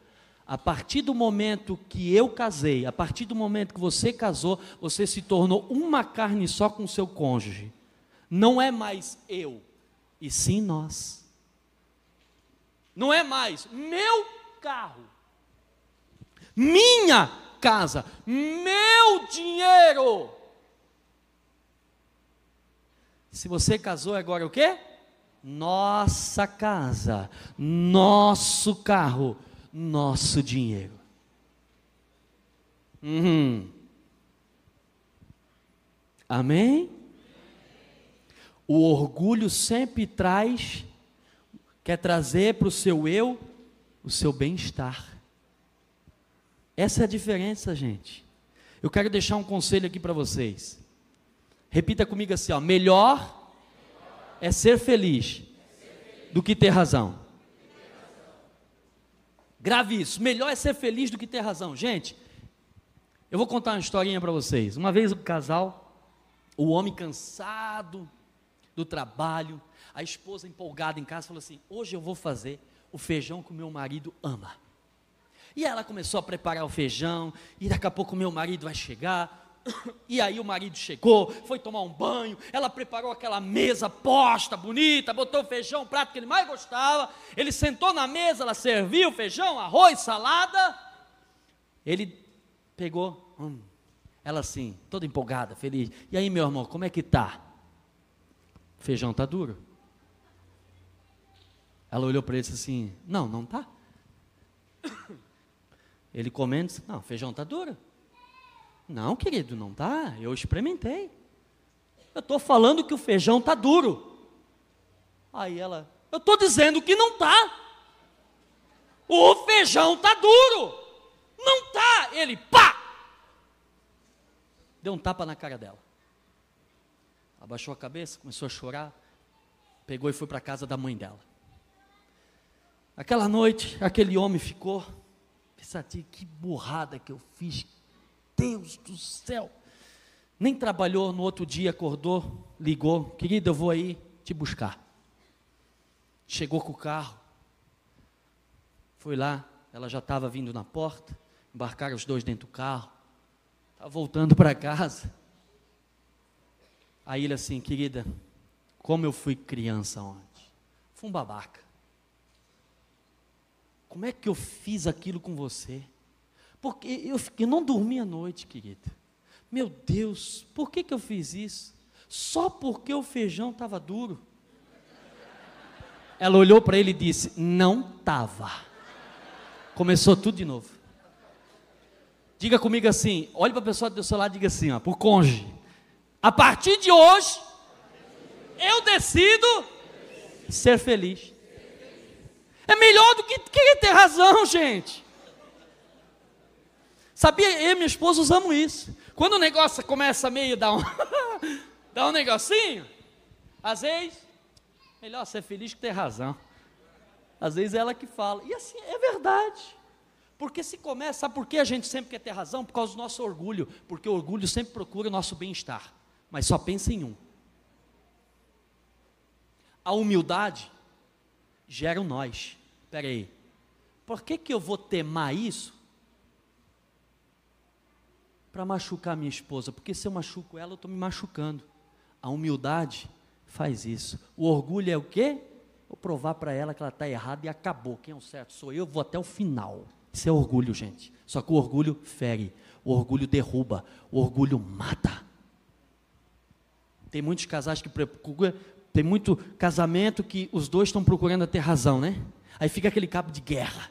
A partir do momento que eu casei, a partir do momento que você casou, você se tornou uma carne só com seu cônjuge. Não é mais eu, e sim nós. Não é mais meu carro, minha casa, meu dinheiro. Se você casou agora o quê? Nossa casa, nosso carro, nosso dinheiro. Uhum. Amém? O orgulho sempre traz, quer trazer para o seu eu o seu bem-estar. Essa é a diferença, gente. Eu quero deixar um conselho aqui para vocês. Repita comigo assim: ó, melhor é ser feliz do que ter razão. Grave isso. Melhor é ser feliz do que ter razão. Gente, eu vou contar uma historinha para vocês. Uma vez o um casal, o homem cansado do trabalho, a esposa empolgada em casa, falou assim: Hoje eu vou fazer o feijão que o meu marido ama. E ela começou a preparar o feijão, e daqui a pouco o meu marido vai chegar. E aí o marido chegou, foi tomar um banho, ela preparou aquela mesa posta, bonita, botou o feijão, o prato que ele mais gostava. Ele sentou na mesa, ela serviu feijão, arroz, salada. Ele pegou, hum, ela assim, toda empolgada, feliz. E aí, meu irmão, como é que tá? Feijão tá duro. Ela olhou para ele e disse assim: Não, não tá. Ele comendo, disse, não, feijão tá duro. Não, querido, não tá. Eu experimentei. Eu estou falando que o feijão tá duro. Aí ela, eu estou dizendo que não tá. O feijão tá duro. Não tá. Ele, pá! Deu um tapa na cara dela. Abaixou a cabeça, começou a chorar. Pegou e foi para a casa da mãe dela. Aquela noite, aquele homem ficou pensativo, que burrada que eu fiz. Deus do céu. Nem trabalhou, no outro dia acordou, ligou, querido, eu vou aí te buscar. Chegou com o carro, foi lá, ela já estava vindo na porta, embarcaram os dois dentro do carro, estava voltando para casa. Aí ele assim, querida, como eu fui criança ontem, fui um babaca. Como é que eu fiz aquilo com você? Porque eu, eu não dormi a noite, querida. Meu Deus, por que, que eu fiz isso? Só porque o feijão estava duro. Ela olhou para ele e disse: Não estava. Começou tudo de novo. Diga comigo assim: olhe para a pessoa do seu lado e diga assim, ó, por cônjuge. A partir de hoje, eu decido ser feliz. É melhor do que ter razão, gente. Sabia, eu e minha esposa usamos isso. Quando o negócio começa meio dar um, dar um negocinho, às vezes, melhor ser feliz que ter razão. Às vezes é ela que fala. E assim, é verdade. Porque se começa, sabe por que a gente sempre quer ter razão? Por causa do nosso orgulho. Porque o orgulho sempre procura o nosso bem-estar. Mas só pensa em um. A humildade gera um nós. Espera aí. Por que, que eu vou temar isso? Para machucar minha esposa. Porque se eu machuco ela, eu estou me machucando. A humildade faz isso. O orgulho é o quê? Vou provar para ela que ela está errada e acabou. Quem é o certo sou eu, vou até o final. Isso é orgulho, gente. Só que o orgulho fere, o orgulho derruba, o orgulho mata. Tem muitos casais que procuram, tem muito casamento que os dois estão procurando ter razão, né? Aí fica aquele cabo de guerra.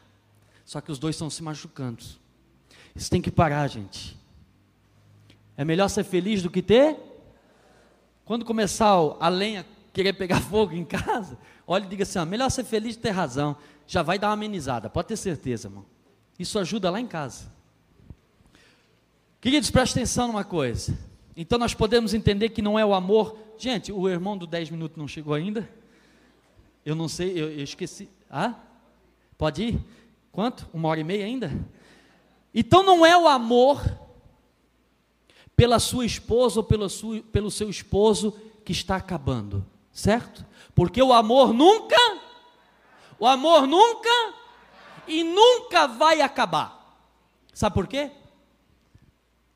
Só que os dois estão se machucando. Isso tem que parar, gente. É melhor ser feliz do que ter. Quando começar a lenha querer pegar fogo em casa, olha e diga assim: ó, melhor ser feliz do que ter razão. Já vai dar uma amenizada, pode ter certeza, irmão. Isso ajuda lá em casa. Queridos, preste atenção numa coisa. Então nós podemos entender que não é o amor. Gente, o irmão do 10 minutos não chegou ainda? Eu não sei, eu, eu esqueci. Ah? Pode ir? Quanto? Uma hora e meia ainda? Então não é o amor pela sua esposa ou sua, pelo seu esposo que está acabando, certo? Porque o amor nunca, o amor nunca e nunca vai acabar. Sabe por quê?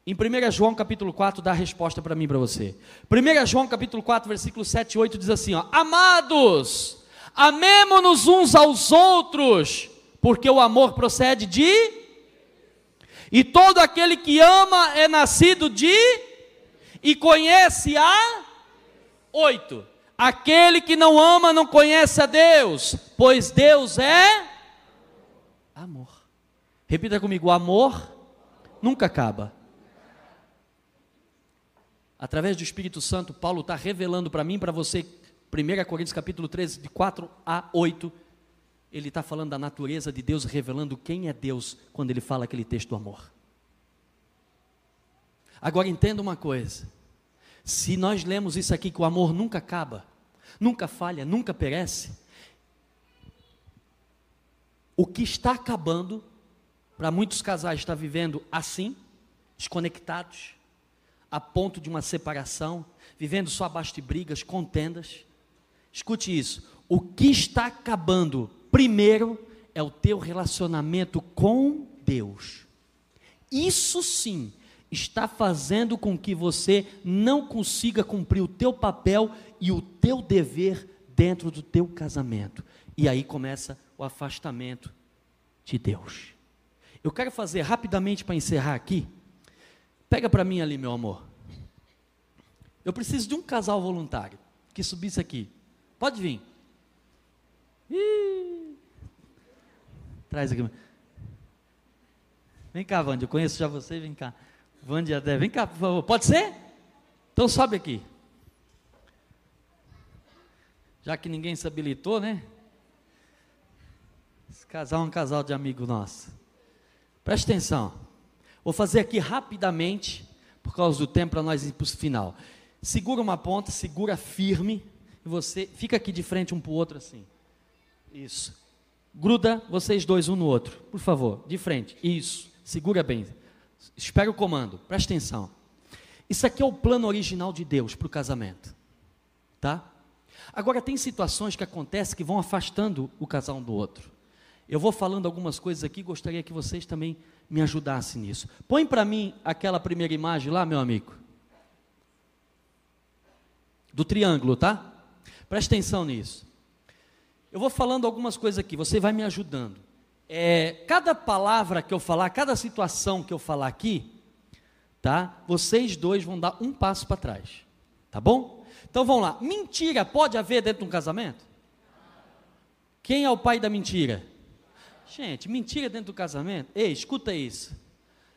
Em 1 João capítulo 4 dá a resposta para mim para você. 1 João capítulo 4, versículo 7 e 8 diz assim: ó, Amados, amemo-nos uns aos outros, porque o amor procede de. E todo aquele que ama é nascido de. E conhece a. Oito. Aquele que não ama não conhece a Deus, pois Deus é. Amor. Repita comigo: amor nunca acaba. Através do Espírito Santo, Paulo está revelando para mim, para você, 1 Coríntios capítulo 13, de 4 a 8, ele está falando da natureza de Deus, revelando quem é Deus quando ele fala aquele texto do amor. Agora entenda uma coisa: se nós lemos isso aqui, que o amor nunca acaba, nunca falha, nunca perece, o que está acabando, para muitos casais está vivendo assim, desconectados, a ponto de uma separação, vivendo só abaixo de brigas, contendas. Escute isso: o que está acabando primeiro é o teu relacionamento com Deus. Isso sim está fazendo com que você não consiga cumprir o teu papel e o teu dever dentro do teu casamento. E aí começa o afastamento de Deus. Eu quero fazer rapidamente para encerrar aqui. Pega para mim ali, meu amor. Eu preciso de um casal voluntário que subisse aqui. Pode vir. Ih. Traz aqui. Vem cá, Wanda. Eu conheço já você. Vem cá. Wanda e Adé. Vem cá, por favor. Pode ser? Então sobe aqui. Já que ninguém se habilitou, né? Esse casal é um casal de amigo nosso. Preste atenção. Vou fazer aqui rapidamente, por causa do tempo, para nós ir para o final. Segura uma ponta, segura firme, e você fica aqui de frente um para o outro assim. Isso. Gruda vocês dois um no outro, por favor, de frente. Isso. Segura bem. Espera o comando. Preste atenção. Isso aqui é o plano original de Deus para o casamento. Tá? Agora, tem situações que acontecem que vão afastando o casal um do outro. Eu vou falando algumas coisas aqui, gostaria que vocês também me ajudassem nisso. Põe para mim aquela primeira imagem lá, meu amigo. Do triângulo, tá? Preste atenção nisso. Eu vou falando algumas coisas aqui, você vai me ajudando. É, cada palavra que eu falar, cada situação que eu falar aqui, tá? Vocês dois vão dar um passo para trás, tá bom? Então vamos lá. Mentira pode haver dentro de um casamento? Quem é o pai da mentira? Gente, mentira dentro do casamento? Ei, escuta isso.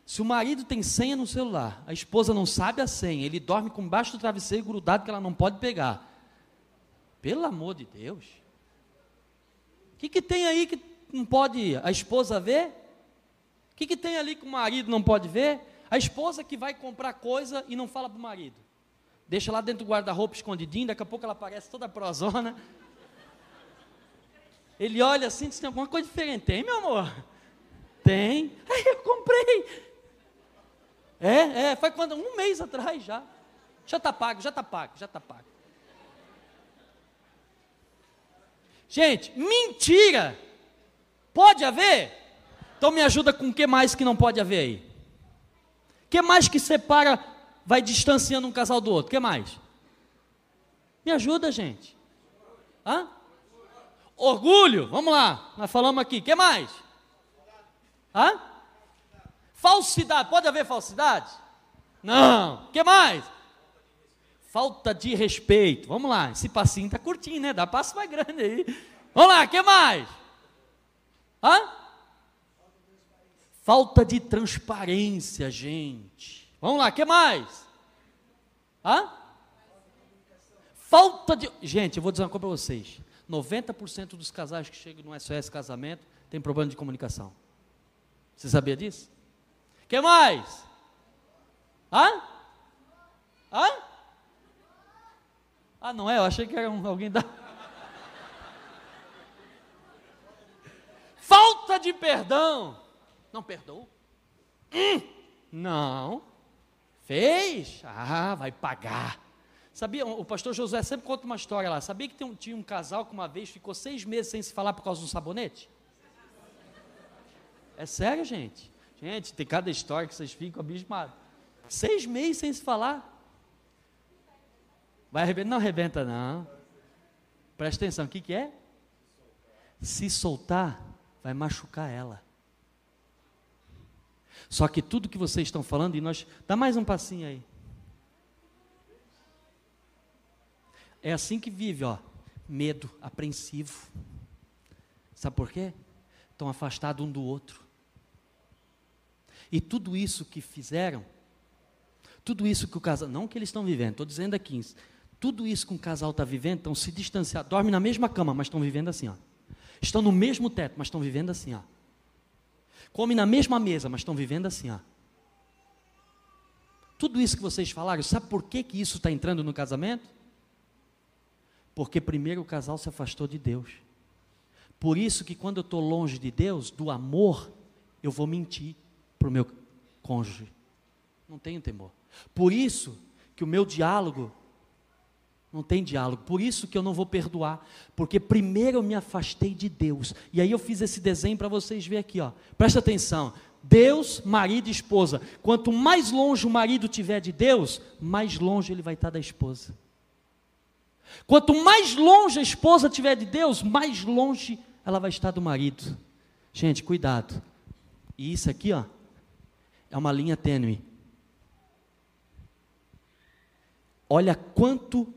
Se o marido tem senha no celular, a esposa não sabe a senha, ele dorme com baixo do travesseiro grudado que ela não pode pegar. Pelo amor de Deus. O que, que tem aí que não pode a esposa ver? O que, que tem ali que o marido não pode ver? A esposa que vai comprar coisa e não fala para o marido. Deixa lá dentro do guarda-roupa escondidinho, daqui a pouco ela aparece toda prozona. Ele olha assim e diz: tem alguma coisa diferente. Tem, meu amor? Tem. Aí eu comprei. É, é, foi quando? Um mês atrás já. Já está pago, já está pago, já está pago. Gente, mentira. Pode haver? Então me ajuda com o que mais que não pode haver aí? O que mais que separa, vai distanciando um casal do outro? O que mais? Me ajuda, gente. Hã? Orgulho, vamos lá, nós falamos aqui. Que mais? Hã? Falsidade, pode haver falsidade? Não. Que mais? Falta de respeito. Vamos lá, esse passinho está curtinho, né? Dá passo mais grande aí. Vamos lá, que mais? Hã? Falta de transparência, gente. Vamos lá, que mais? Hã? Falta de. Gente, eu vou dizer uma coisa para vocês. 90% dos casais que chegam no SOS Casamento tem problema de comunicação. Você sabia disso? Que mais? Hã? Hã? Ah, não é? Eu achei que era um, alguém da. Falta de perdão. Não perdoou? Hum, não. Fez? Ah, vai pagar. Sabia, o pastor Josué sempre conta uma história lá. Sabia que um, tinha um casal que uma vez ficou seis meses sem se falar por causa de um sabonete? É sério, gente? Gente, tem cada história que vocês ficam abismados. Seis meses sem se falar. Vai arrebentar? Não arrebenta, não. Presta atenção, o que, que é? Se soltar, vai machucar ela. Só que tudo que vocês estão falando, e nós. Dá mais um passinho aí. É assim que vive, ó. Medo, apreensivo. Sabe por quê? Estão afastados um do outro. E tudo isso que fizeram, Tudo isso que o casal, não que eles estão vivendo, estou dizendo aqui, tudo isso que um casal está vivendo, estão se distanciando, dormem na mesma cama, mas estão vivendo assim, ó. Estão no mesmo teto, mas estão vivendo assim, ó. Comem na mesma mesa, mas estão vivendo assim, ó. Tudo isso que vocês falaram, sabe por que, que isso está entrando no casamento? Porque primeiro o casal se afastou de Deus. Por isso que quando eu estou longe de Deus, do amor, eu vou mentir para o meu cônjuge. Não tenho temor. Por isso que o meu diálogo não tem diálogo. Por isso que eu não vou perdoar, porque primeiro eu me afastei de Deus. E aí eu fiz esse desenho para vocês verem aqui, ó. Presta atenção. Deus, marido e esposa. Quanto mais longe o marido tiver de Deus, mais longe ele vai estar da esposa. Quanto mais longe a esposa tiver de Deus, mais longe ela vai estar do marido. Gente, cuidado. E isso aqui, ó, é uma linha tênue. Olha quanto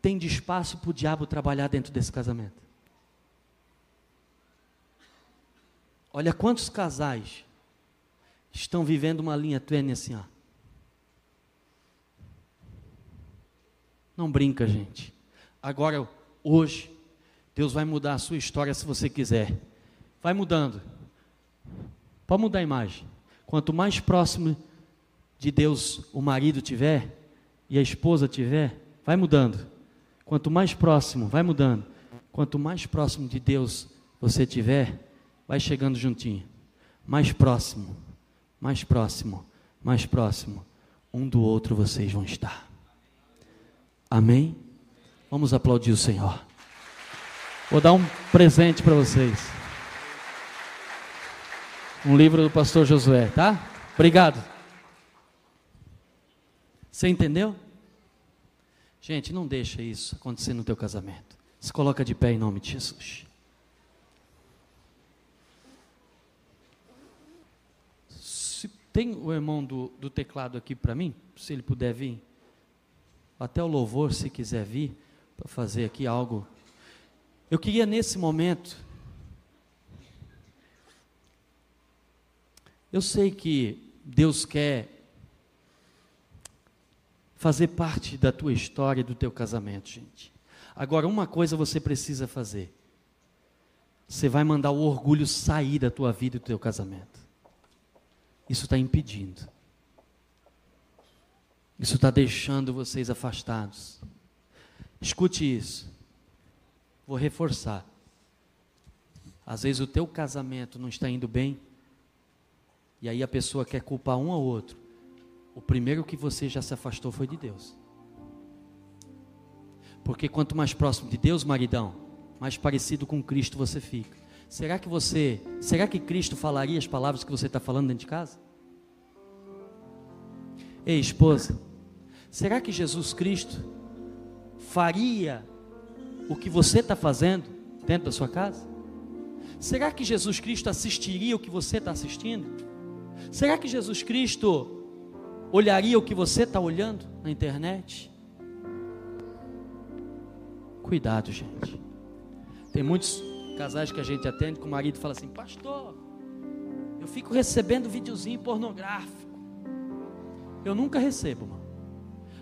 tem de espaço para o diabo trabalhar dentro desse casamento. Olha quantos casais estão vivendo uma linha tênue assim, ó. Não brinca, gente. Agora, hoje, Deus vai mudar a sua história se você quiser. Vai mudando. Pode mudar a imagem. Quanto mais próximo de Deus o marido tiver e a esposa tiver, vai mudando. Quanto mais próximo, vai mudando. Quanto mais próximo de Deus você tiver, vai chegando juntinho. Mais próximo, mais próximo, mais próximo. Um do outro vocês vão estar. Amém? Vamos aplaudir o Senhor. Vou dar um presente para vocês. Um livro do pastor Josué, tá? Obrigado. Você entendeu? Gente, não deixa isso acontecer no teu casamento. Se coloca de pé em nome de Jesus. Se tem o irmão do, do teclado aqui para mim, se ele puder vir, até o louvor, se quiser vir, para fazer aqui algo. Eu queria nesse momento. Eu sei que Deus quer fazer parte da tua história do teu casamento, gente. Agora, uma coisa você precisa fazer. Você vai mandar o orgulho sair da tua vida e do teu casamento. Isso está impedindo. Isso está deixando vocês afastados. Escute isso. Vou reforçar. Às vezes o teu casamento não está indo bem, e aí a pessoa quer culpar um ao outro o primeiro que você já se afastou foi de Deus. Porque quanto mais próximo de Deus, maridão, mais parecido com Cristo você fica. Será que você, será que Cristo falaria as palavras que você está falando dentro de casa? Ei, esposa, será que Jesus Cristo faria o que você está fazendo dentro da sua casa? Será que Jesus Cristo assistiria o que você está assistindo? Será que Jesus Cristo olharia o que você está olhando na internet? Cuidado, gente. Tem muitos casais que a gente atende que o marido fala assim: Pastor, eu fico recebendo videozinho pornográfico. Eu nunca recebo, mano.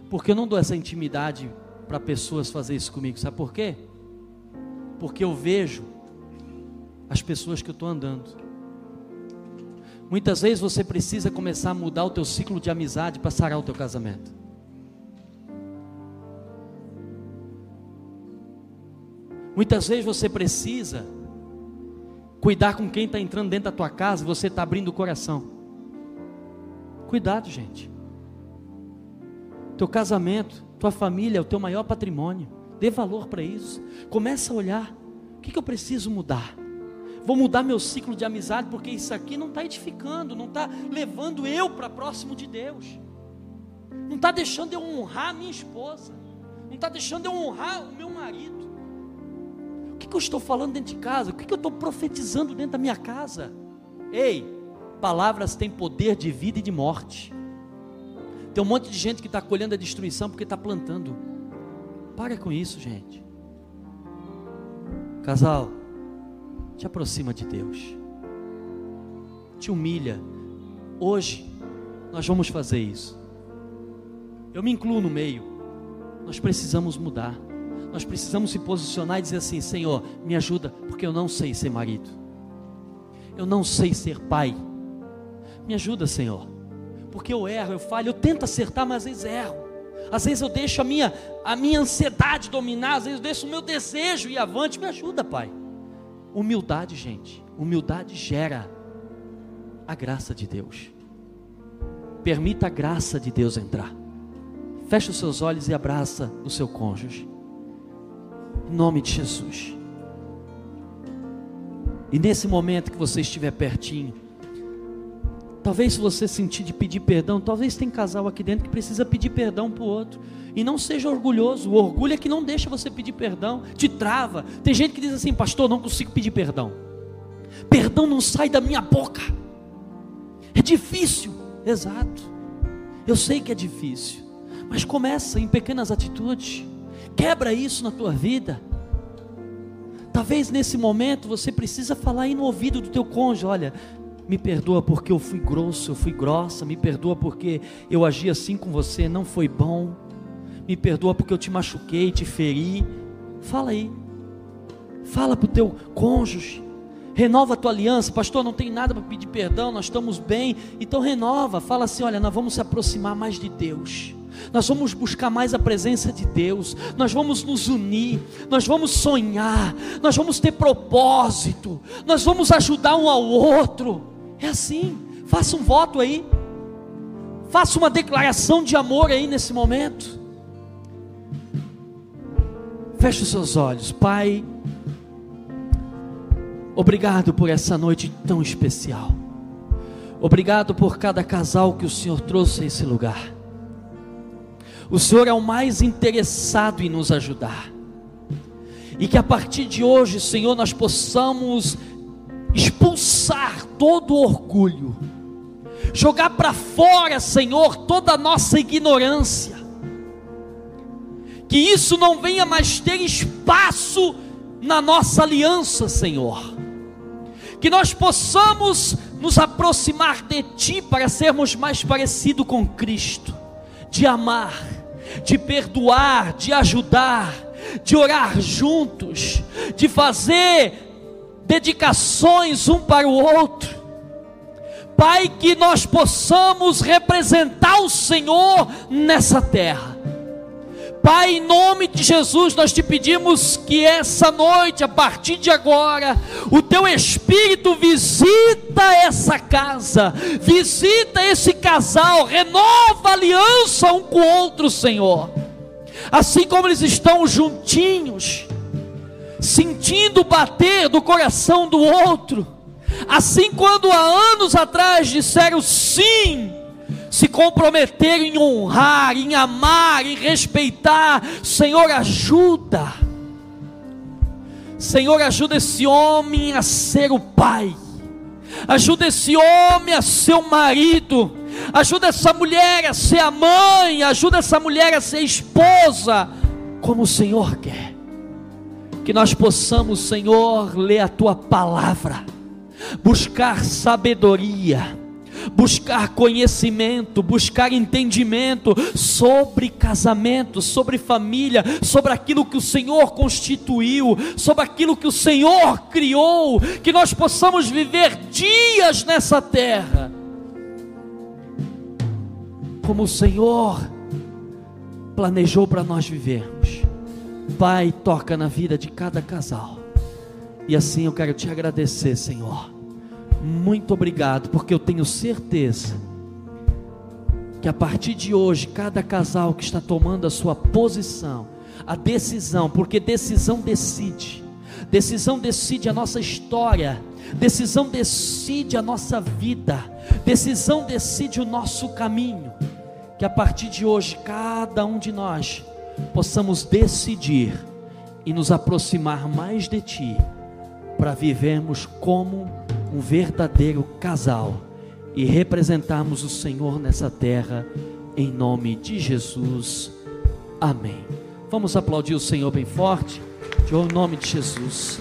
Porque eu não dou essa intimidade para pessoas fazer isso comigo. Sabe por quê? Porque eu vejo as pessoas que eu estou andando. Muitas vezes você precisa começar a mudar o teu ciclo de amizade para sarar o teu casamento. Muitas vezes você precisa cuidar com quem está entrando dentro da tua casa você está abrindo o coração. Cuidado, gente. Teu casamento, tua família é o teu maior patrimônio. Dê valor para isso. Começa a olhar. O que, que eu preciso mudar? vou mudar meu ciclo de amizade, porque isso aqui não está edificando, não está levando eu para próximo de Deus, não está deixando eu honrar a minha esposa, não está deixando eu honrar o meu marido. O que, que eu estou falando dentro de casa? O que, que eu estou profetizando dentro da minha casa? Ei, palavras têm poder de vida e de morte. Tem um monte de gente que está colhendo a destruição porque está plantando. Para com isso, gente. Casal, te aproxima de Deus, te humilha. Hoje nós vamos fazer isso. Eu me incluo no meio. Nós precisamos mudar. Nós precisamos se posicionar e dizer assim: Senhor, me ajuda, porque eu não sei ser marido. Eu não sei ser pai. Me ajuda, Senhor. Porque eu erro, eu falho, eu tento acertar, mas às vezes erro. Às vezes eu deixo a minha, a minha ansiedade dominar, às vezes eu deixo o meu desejo ir avante. Me ajuda, Pai. Humildade, gente. Humildade gera a graça de Deus. Permita a graça de Deus entrar. Feche os seus olhos e abraça o seu cônjuge. Em nome de Jesus. E nesse momento que você estiver pertinho, talvez se você sentir de pedir perdão, talvez tem casal aqui dentro que precisa pedir perdão para o outro. E não seja orgulhoso. O orgulho é que não deixa você pedir perdão, te trava. Tem gente que diz assim, pastor, não consigo pedir perdão. Perdão não sai da minha boca. É difícil. Exato. Eu sei que é difícil. Mas começa em pequenas atitudes. Quebra isso na tua vida. Talvez nesse momento você precisa falar aí no ouvido do teu cônjuge, olha, me perdoa porque eu fui grosso, eu fui grossa, me perdoa porque eu agi assim com você, não foi bom. Me perdoa porque eu te machuquei, te feri. Fala aí. Fala para o teu cônjuge. Renova a tua aliança, pastor. Não tem nada para pedir perdão, nós estamos bem. Então renova, fala assim: olha, nós vamos se aproximar mais de Deus. Nós vamos buscar mais a presença de Deus, nós vamos nos unir, nós vamos sonhar, nós vamos ter propósito, nós vamos ajudar um ao outro. É assim, faça um voto aí, faça uma declaração de amor aí nesse momento. Feche os seus olhos, Pai. Obrigado por essa noite tão especial. Obrigado por cada casal que o Senhor trouxe a esse lugar. O Senhor é o mais interessado em nos ajudar. E que a partir de hoje, Senhor, nós possamos expulsar todo orgulho, jogar para fora, Senhor, toda a nossa ignorância. Que isso não venha mais ter espaço na nossa aliança, Senhor. Que nós possamos nos aproximar de Ti para sermos mais parecidos com Cristo, de amar, de perdoar, de ajudar, de orar juntos, de fazer dedicações um para o outro. Pai, que nós possamos representar o Senhor nessa terra Pai, em nome de Jesus, nós te pedimos que essa noite, a partir de agora, o teu Espírito visita essa casa, visita esse casal, renova a aliança um com o outro, Senhor. Assim como eles estão juntinhos, sentindo bater do coração do outro, assim quando há anos atrás disseram sim se comprometeram em honrar, em amar, em respeitar. Senhor, ajuda. Senhor, ajuda esse homem a ser o pai. Ajuda esse homem a ser o marido. Ajuda essa mulher a ser a mãe. Ajuda essa mulher a ser esposa. Como o Senhor quer. Que nós possamos, Senhor, ler a tua palavra. Buscar sabedoria buscar conhecimento, buscar entendimento sobre casamento, sobre família, sobre aquilo que o Senhor constituiu, sobre aquilo que o Senhor criou, que nós possamos viver dias nessa terra, como o Senhor planejou para nós vivermos. Pai, toca na vida de cada casal. E assim eu quero te agradecer, Senhor muito obrigado, porque eu tenho certeza que a partir de hoje, cada casal que está tomando a sua posição, a decisão, porque decisão decide, decisão decide a nossa história, decisão decide a nossa vida, decisão decide o nosso caminho. Que a partir de hoje, cada um de nós possamos decidir e nos aproximar mais de Ti, para vivermos como um verdadeiro casal e representarmos o Senhor nessa terra, em nome de Jesus. Amém. Vamos aplaudir o Senhor bem forte, em nome de Jesus.